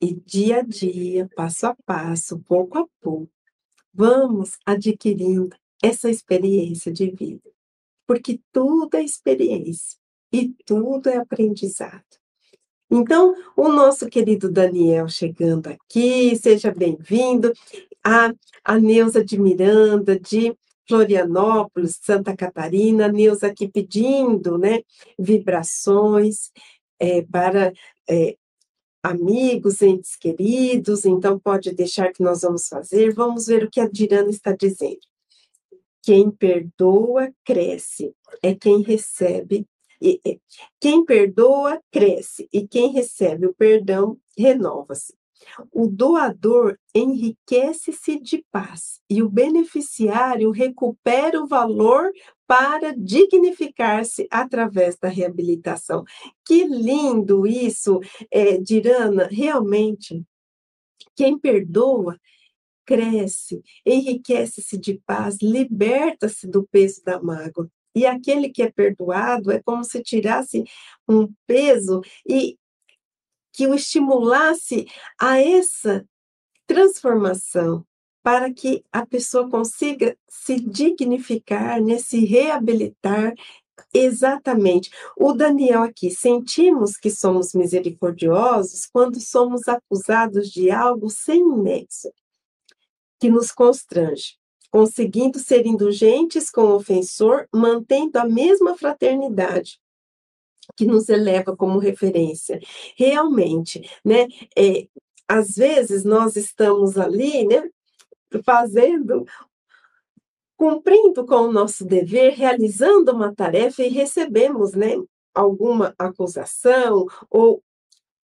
E dia a dia, passo a passo, pouco a pouco, vamos adquirindo essa experiência de vida. Porque tudo é experiência e tudo é aprendizado. Então, o nosso querido Daniel chegando aqui, seja bem-vindo. A, a Neuza de Miranda, de Florianópolis, Santa Catarina, a Neuza aqui pedindo né, vibrações é, para é, amigos, entes queridos, então pode deixar que nós vamos fazer. Vamos ver o que a Dirana está dizendo. Quem perdoa, cresce. É quem recebe e, e, quem perdoa, cresce, e quem recebe o perdão, renova-se. O doador enriquece-se de paz e o beneficiário recupera o valor para dignificar-se através da reabilitação. Que lindo isso, é, Dirana! Realmente, quem perdoa cresce, enriquece-se de paz, liberta-se do peso da mágoa. E aquele que é perdoado é como se tirasse um peso e que o estimulasse a essa transformação, para que a pessoa consiga se dignificar, né, se reabilitar Exatamente. O Daniel aqui, sentimos que somos misericordiosos quando somos acusados de algo sem nexo, que nos constrange conseguindo ser indulgentes com o ofensor, mantendo a mesma fraternidade que nos eleva como referência. Realmente, né? É, às vezes nós estamos ali, né? Fazendo cumprindo com o nosso dever, realizando uma tarefa e recebemos, né, alguma acusação ou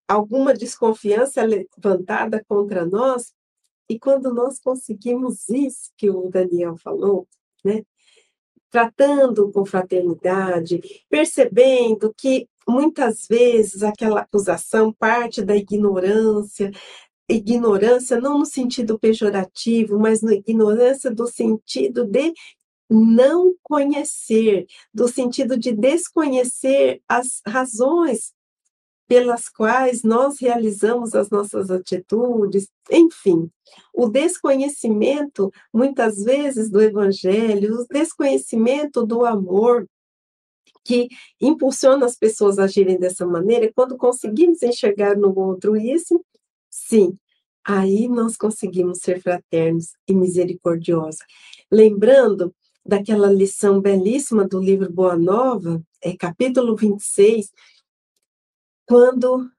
alguma desconfiança levantada contra nós, e quando nós conseguimos isso que o Daniel falou, né? Tratando com fraternidade, percebendo que muitas vezes aquela acusação parte da ignorância, ignorância não no sentido pejorativo, mas na ignorância do sentido de não conhecer, do sentido de desconhecer as razões pelas quais nós realizamos as nossas atitudes, enfim, o desconhecimento, muitas vezes, do Evangelho, o desconhecimento do amor, que impulsiona as pessoas a agirem dessa maneira, quando conseguimos enxergar no outro isso, sim, aí nós conseguimos ser fraternos e misericordiosos. Lembrando daquela lição belíssima do livro Boa Nova, é capítulo 26, quando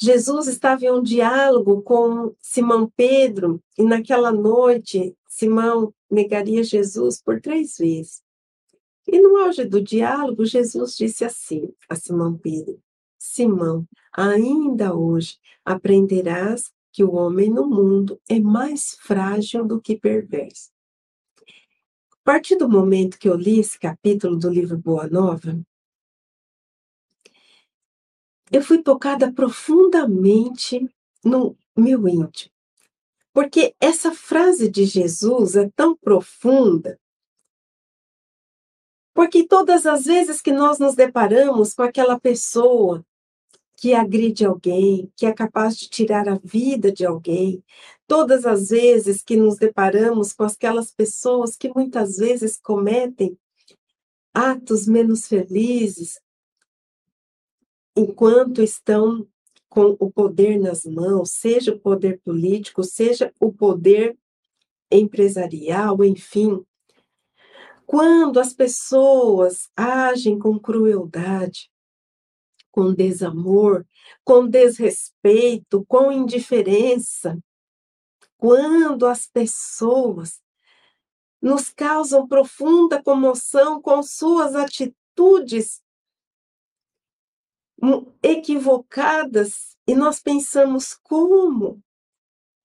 Jesus estava em um diálogo com Simão Pedro, e naquela noite Simão negaria Jesus por três vezes. E no auge do diálogo, Jesus disse assim a Simão Pedro: Simão, ainda hoje aprenderás que o homem no mundo é mais frágil do que perverso. A partir do momento que eu li esse capítulo do livro Boa Nova, eu fui tocada profundamente no meu íntimo. Porque essa frase de Jesus é tão profunda. Porque todas as vezes que nós nos deparamos com aquela pessoa que agride alguém, que é capaz de tirar a vida de alguém, todas as vezes que nos deparamos com aquelas pessoas que muitas vezes cometem atos menos felizes, enquanto estão com o poder nas mãos, seja o poder político, seja o poder empresarial, enfim. Quando as pessoas agem com crueldade, com desamor, com desrespeito, com indiferença, quando as pessoas nos causam profunda comoção com suas atitudes equivocadas e nós pensamos como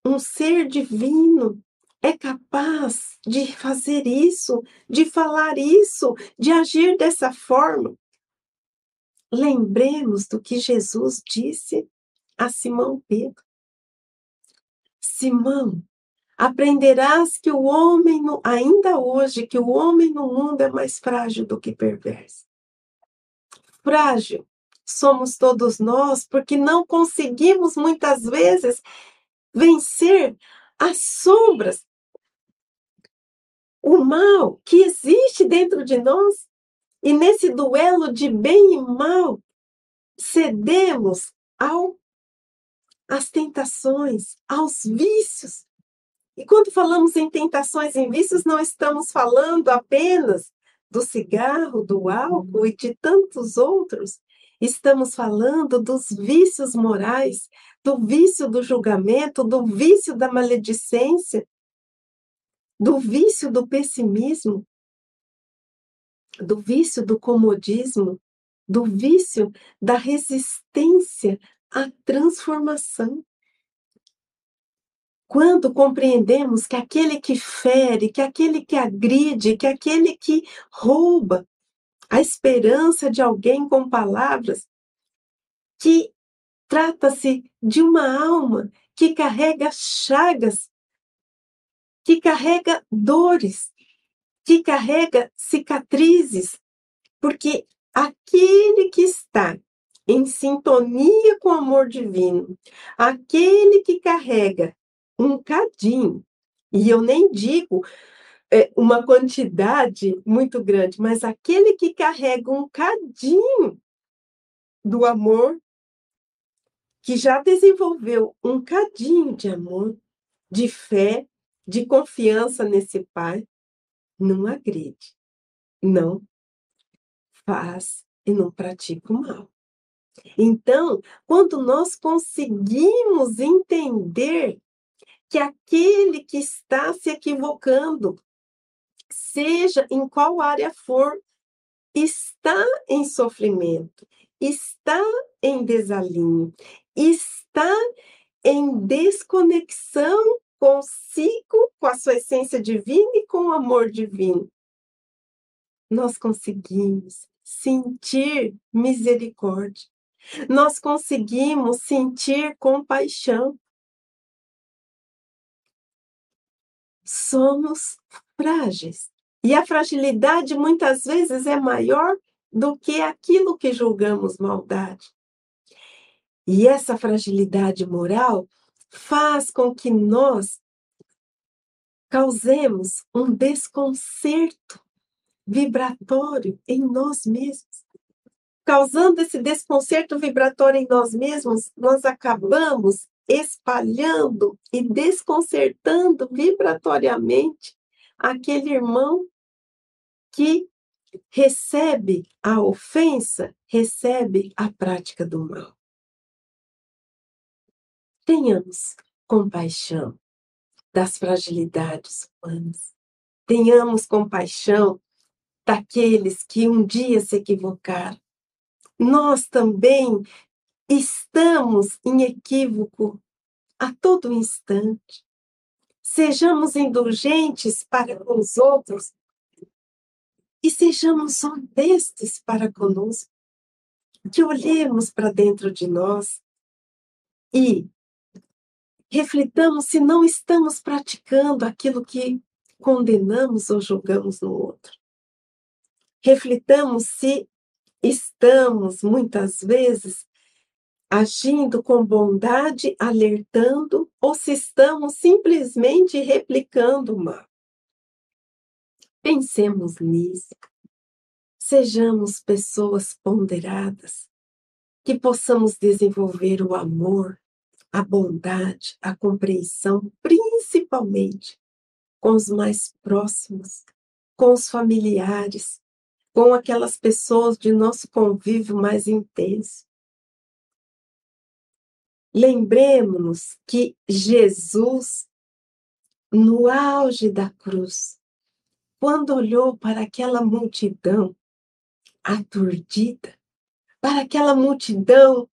um ser divino é capaz de fazer isso, de falar isso, de agir dessa forma. Lembremos do que Jesus disse a Simão Pedro. Simão, aprenderás que o homem, no, ainda hoje, que o homem no mundo é mais frágil do que perverso. Frágil somos todos nós, porque não conseguimos muitas vezes vencer as sombras, o mal que existe dentro de nós. E nesse duelo de bem e mal, cedemos ao às tentações, aos vícios. E quando falamos em tentações e vícios, não estamos falando apenas do cigarro, do álcool e de tantos outros, Estamos falando dos vícios morais, do vício do julgamento, do vício da maledicência, do vício do pessimismo, do vício do comodismo, do vício da resistência à transformação. Quando compreendemos que aquele que fere, que aquele que agride, que aquele que rouba, a esperança de alguém com palavras que trata-se de uma alma que carrega chagas, que carrega dores, que carrega cicatrizes, porque aquele que está em sintonia com o amor divino, aquele que carrega um cadinho, e eu nem digo é, uma quantidade muito grande, mas aquele que carrega um cadinho do amor, que já desenvolveu um cadinho de amor, de fé, de confiança nesse Pai, não agride, não faz e não pratica o mal. Então, quando nós conseguimos entender que aquele que está se equivocando seja em qual área for, está em sofrimento, está em desalinho, está em desconexão consigo, com a sua essência divina e com o amor divino. Nós conseguimos sentir misericórdia, nós conseguimos sentir compaixão, somos frágeis. E a fragilidade muitas vezes é maior do que aquilo que julgamos maldade. E essa fragilidade moral faz com que nós causemos um desconcerto vibratório em nós mesmos. Causando esse desconcerto vibratório em nós mesmos, nós acabamos espalhando e desconcertando vibratoriamente aquele irmão que recebe a ofensa, recebe a prática do mal. Tenhamos compaixão das fragilidades humanas. Tenhamos compaixão daqueles que um dia se equivocaram. Nós também estamos em equívoco a todo instante. Sejamos indulgentes para com os outros e sejamos honestos para conosco. Que olhemos para dentro de nós e reflitamos se não estamos praticando aquilo que condenamos ou julgamos no outro. Reflitamos se estamos, muitas vezes, agindo com bondade, alertando, ou se estamos simplesmente replicando o mal. Pensemos nisso. Sejamos pessoas ponderadas, que possamos desenvolver o amor, a bondade, a compreensão, principalmente com os mais próximos, com os familiares, com aquelas pessoas de nosso convívio mais intenso. Lembremos-nos que Jesus, no auge da cruz, quando olhou para aquela multidão aturdida, para aquela multidão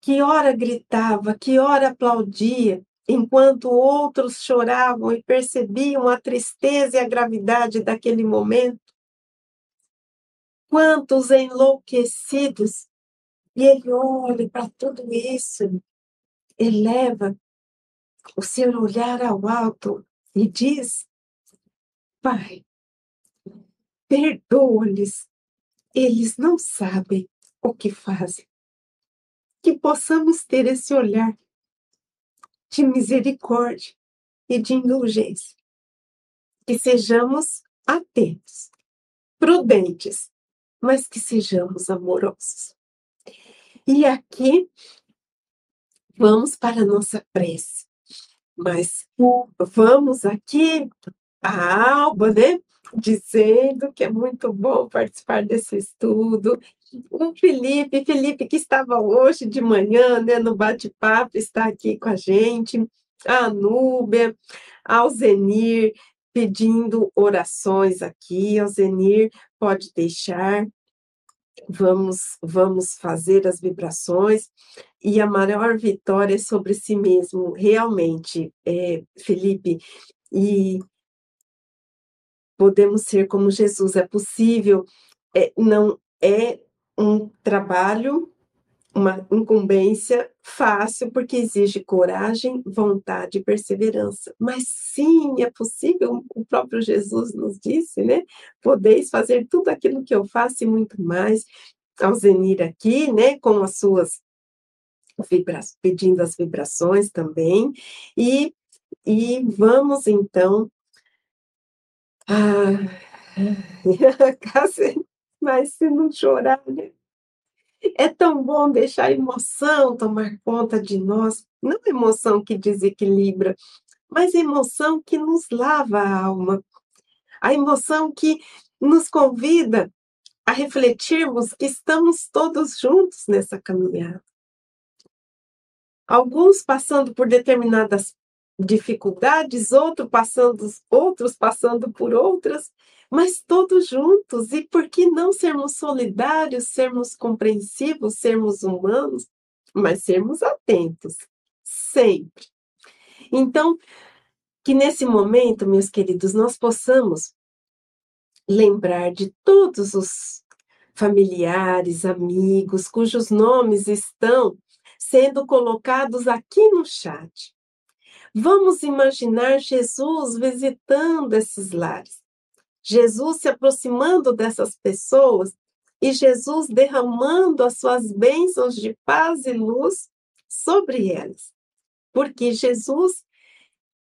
que ora gritava, que ora aplaudia, enquanto outros choravam e percebiam a tristeza e a gravidade daquele momento. Quantos enlouquecidos! E ele olha para tudo isso, eleva o seu olhar ao alto e diz: Pai, perdoa-lhes, eles não sabem o que fazem que possamos ter esse olhar de misericórdia e de indulgência. Que sejamos atentos, prudentes, mas que sejamos amorosos. E aqui vamos para a nossa prece. Mas vamos aqui, a Alba, né? Dizendo que é muito bom participar desse estudo o Felipe, Felipe que estava hoje de manhã, né, no bate-papo, está aqui com a gente, a Núbia, ao Zenir, pedindo orações aqui, ao Zenir, pode deixar, vamos, vamos fazer as vibrações, e a maior vitória é sobre si mesmo, realmente, é, Felipe, e podemos ser como Jesus, é possível, é, não é um trabalho, uma incumbência fácil, porque exige coragem, vontade e perseverança. Mas sim, é possível, o próprio Jesus nos disse, né? Podeis fazer tudo aquilo que eu faço e muito mais. Ao Zenir aqui, né, com as suas vibrações, pedindo as vibrações também. E, e vamos então. Ah, mas se não chorar, né? É tão bom deixar a emoção tomar conta de nós, não emoção que desequilibra, mas emoção que nos lava a alma, a emoção que nos convida a refletirmos que estamos todos juntos nessa caminhada. Alguns passando por determinadas dificuldades, outros passando, outros passando por outras, mas todos juntos. E por que não sermos solidários, sermos compreensivos, sermos humanos, mas sermos atentos, sempre. Então, que nesse momento, meus queridos, nós possamos lembrar de todos os familiares, amigos, cujos nomes estão sendo colocados aqui no chat Vamos imaginar Jesus visitando esses lares, Jesus se aproximando dessas pessoas e Jesus derramando as suas bênçãos de paz e luz sobre elas. Porque Jesus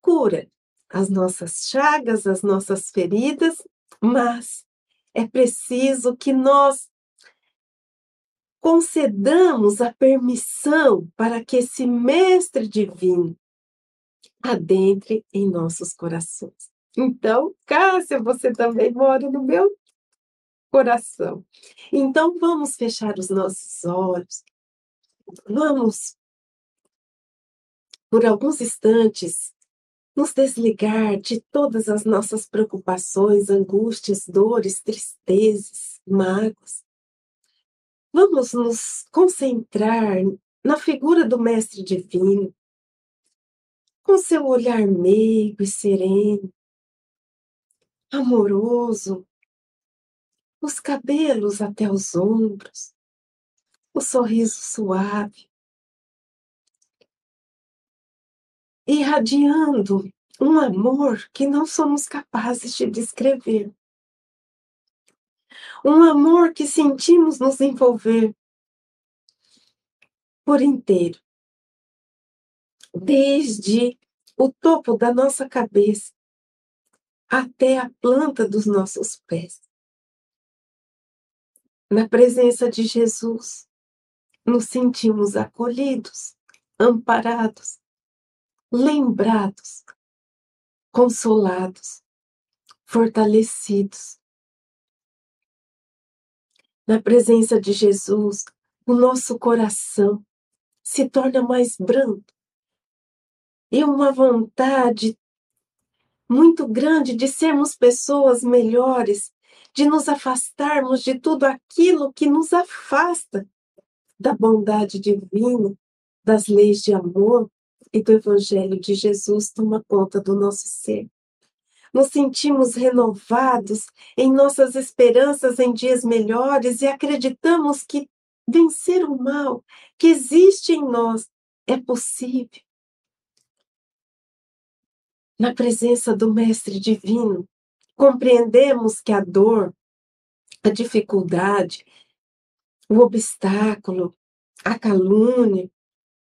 cura as nossas chagas, as nossas feridas, mas é preciso que nós concedamos a permissão para que esse Mestre Divino adentre em nossos corações. Então, Cássia, você também mora no meu coração. Então, vamos fechar os nossos olhos. Vamos, por alguns instantes, nos desligar de todas as nossas preocupações, angústias, dores, tristezas, mágoas. Vamos nos concentrar na figura do Mestre Divino, com seu olhar meigo e sereno, amoroso, os cabelos até os ombros, o sorriso suave, irradiando um amor que não somos capazes de descrever. Um amor que sentimos nos envolver por inteiro, desde o topo da nossa cabeça até a planta dos nossos pés. Na presença de Jesus, nos sentimos acolhidos, amparados, lembrados, consolados, fortalecidos. Na presença de Jesus, o nosso coração se torna mais brando e uma vontade muito grande de sermos pessoas melhores, de nos afastarmos de tudo aquilo que nos afasta da bondade divina, das leis de amor e do Evangelho de Jesus toma conta do nosso ser. Nos sentimos renovados em nossas esperanças em dias melhores e acreditamos que vencer o mal que existe em nós é possível na presença do Mestre Divino, compreendemos que a dor, a dificuldade, o obstáculo, a calúnia,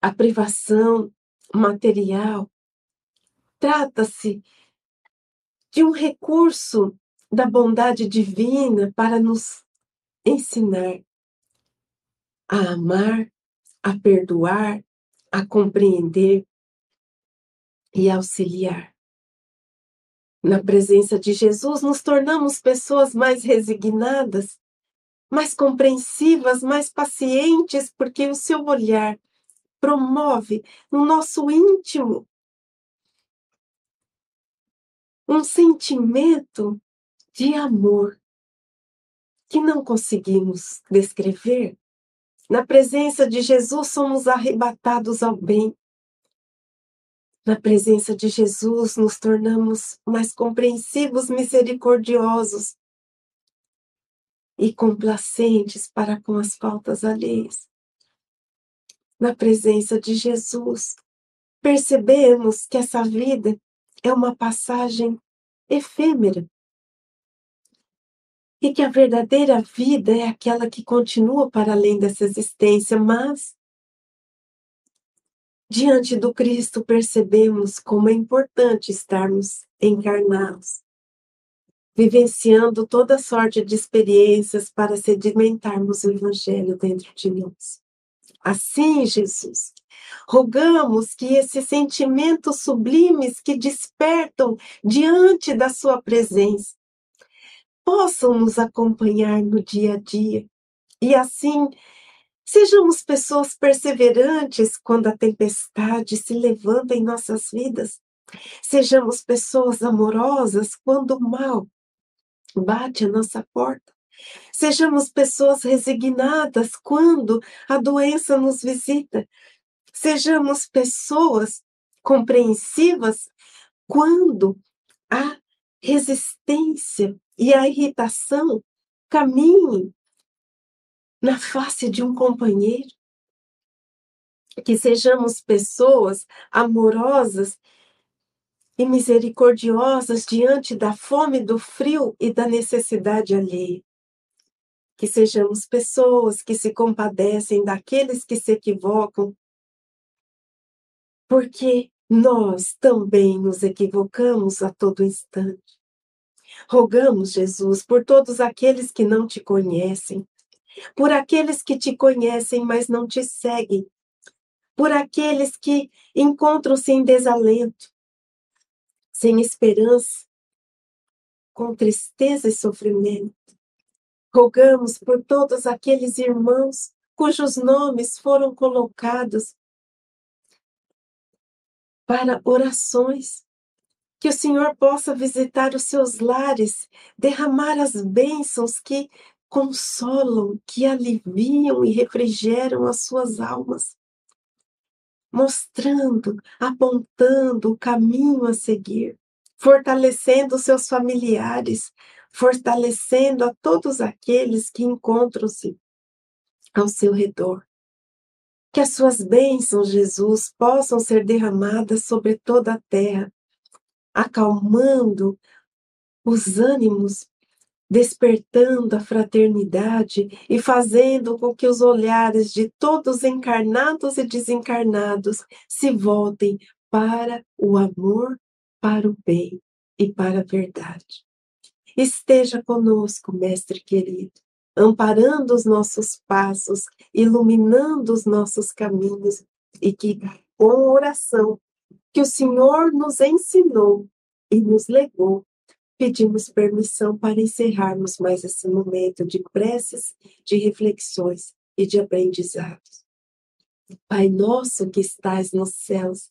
a privação material, trata-se de um recurso da bondade divina para nos ensinar a amar, a perdoar, a compreender e auxiliar. Na presença de Jesus, nos tornamos pessoas mais resignadas, mais compreensivas, mais pacientes, porque o seu olhar promove no nosso íntimo um sentimento de amor que não conseguimos descrever. Na presença de Jesus, somos arrebatados ao bem, na presença de Jesus, nos tornamos mais compreensivos, misericordiosos e complacentes para com as faltas alheias. Na presença de Jesus, percebemos que essa vida é uma passagem efêmera e que a verdadeira vida é aquela que continua para além dessa existência, mas Diante do Cristo, percebemos como é importante estarmos encarnados, vivenciando toda sorte de experiências para sedimentarmos o Evangelho dentro de nós. Assim, Jesus, rogamos que esses sentimentos sublimes que despertam diante da Sua presença possam nos acompanhar no dia a dia e assim Sejamos pessoas perseverantes quando a tempestade se levanta em nossas vidas. Sejamos pessoas amorosas quando o mal bate a nossa porta. Sejamos pessoas resignadas quando a doença nos visita. Sejamos pessoas compreensivas quando a resistência e a irritação caminhem na face de um companheiro. Que sejamos pessoas amorosas e misericordiosas diante da fome, do frio e da necessidade alheia. Que sejamos pessoas que se compadecem daqueles que se equivocam, porque nós também nos equivocamos a todo instante. Rogamos, Jesus, por todos aqueles que não te conhecem, por aqueles que te conhecem, mas não te seguem, por aqueles que encontram-se em desalento, sem esperança, com tristeza e sofrimento. Rogamos por todos aqueles irmãos cujos nomes foram colocados para orações. Que o Senhor possa visitar os seus lares, derramar as bênçãos que consolam, que aliviam e refrigeram as suas almas, mostrando, apontando o caminho a seguir, fortalecendo seus familiares, fortalecendo a todos aqueles que encontram-se ao seu redor. Que as suas bênçãos, Jesus, possam ser derramadas sobre toda a terra, acalmando os ânimos, despertando a fraternidade e fazendo com que os olhares de todos encarnados e desencarnados se voltem para o amor, para o bem e para a verdade. Esteja conosco, Mestre querido, amparando os nossos passos, iluminando os nossos caminhos e que, com oração que o Senhor nos ensinou e nos legou, pedimos permissão para encerrarmos mais esse momento de preces, de reflexões e de aprendizados. Pai nosso que estais nos céus,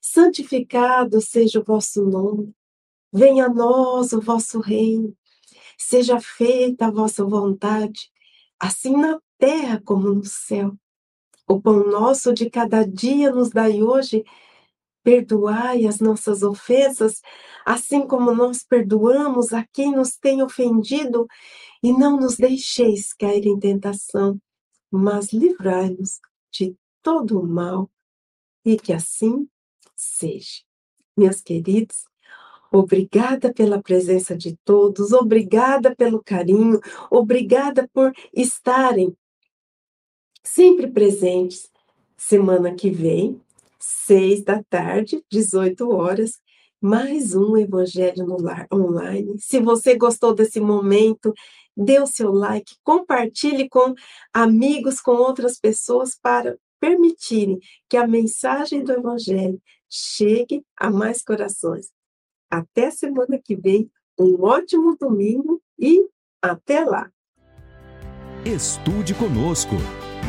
santificado seja o vosso nome, venha a nós o vosso reino, Seja feita a vossa vontade, assim na terra como no céu. O pão nosso de cada dia nos dai hoje. Perdoai as nossas ofensas, assim como nós perdoamos a quem nos tem ofendido, e não nos deixeis cair em tentação, mas livrai-nos de todo o mal, e que assim seja. Meus queridos, Obrigada pela presença de todos, obrigada pelo carinho, obrigada por estarem sempre presentes. Semana que vem, seis da tarde, 18 horas, mais um Evangelho no Lar online. Se você gostou desse momento, dê o seu like, compartilhe com amigos, com outras pessoas para permitirem que a mensagem do Evangelho chegue a mais corações. Até semana que vem, um ótimo domingo e até lá! Estude conosco.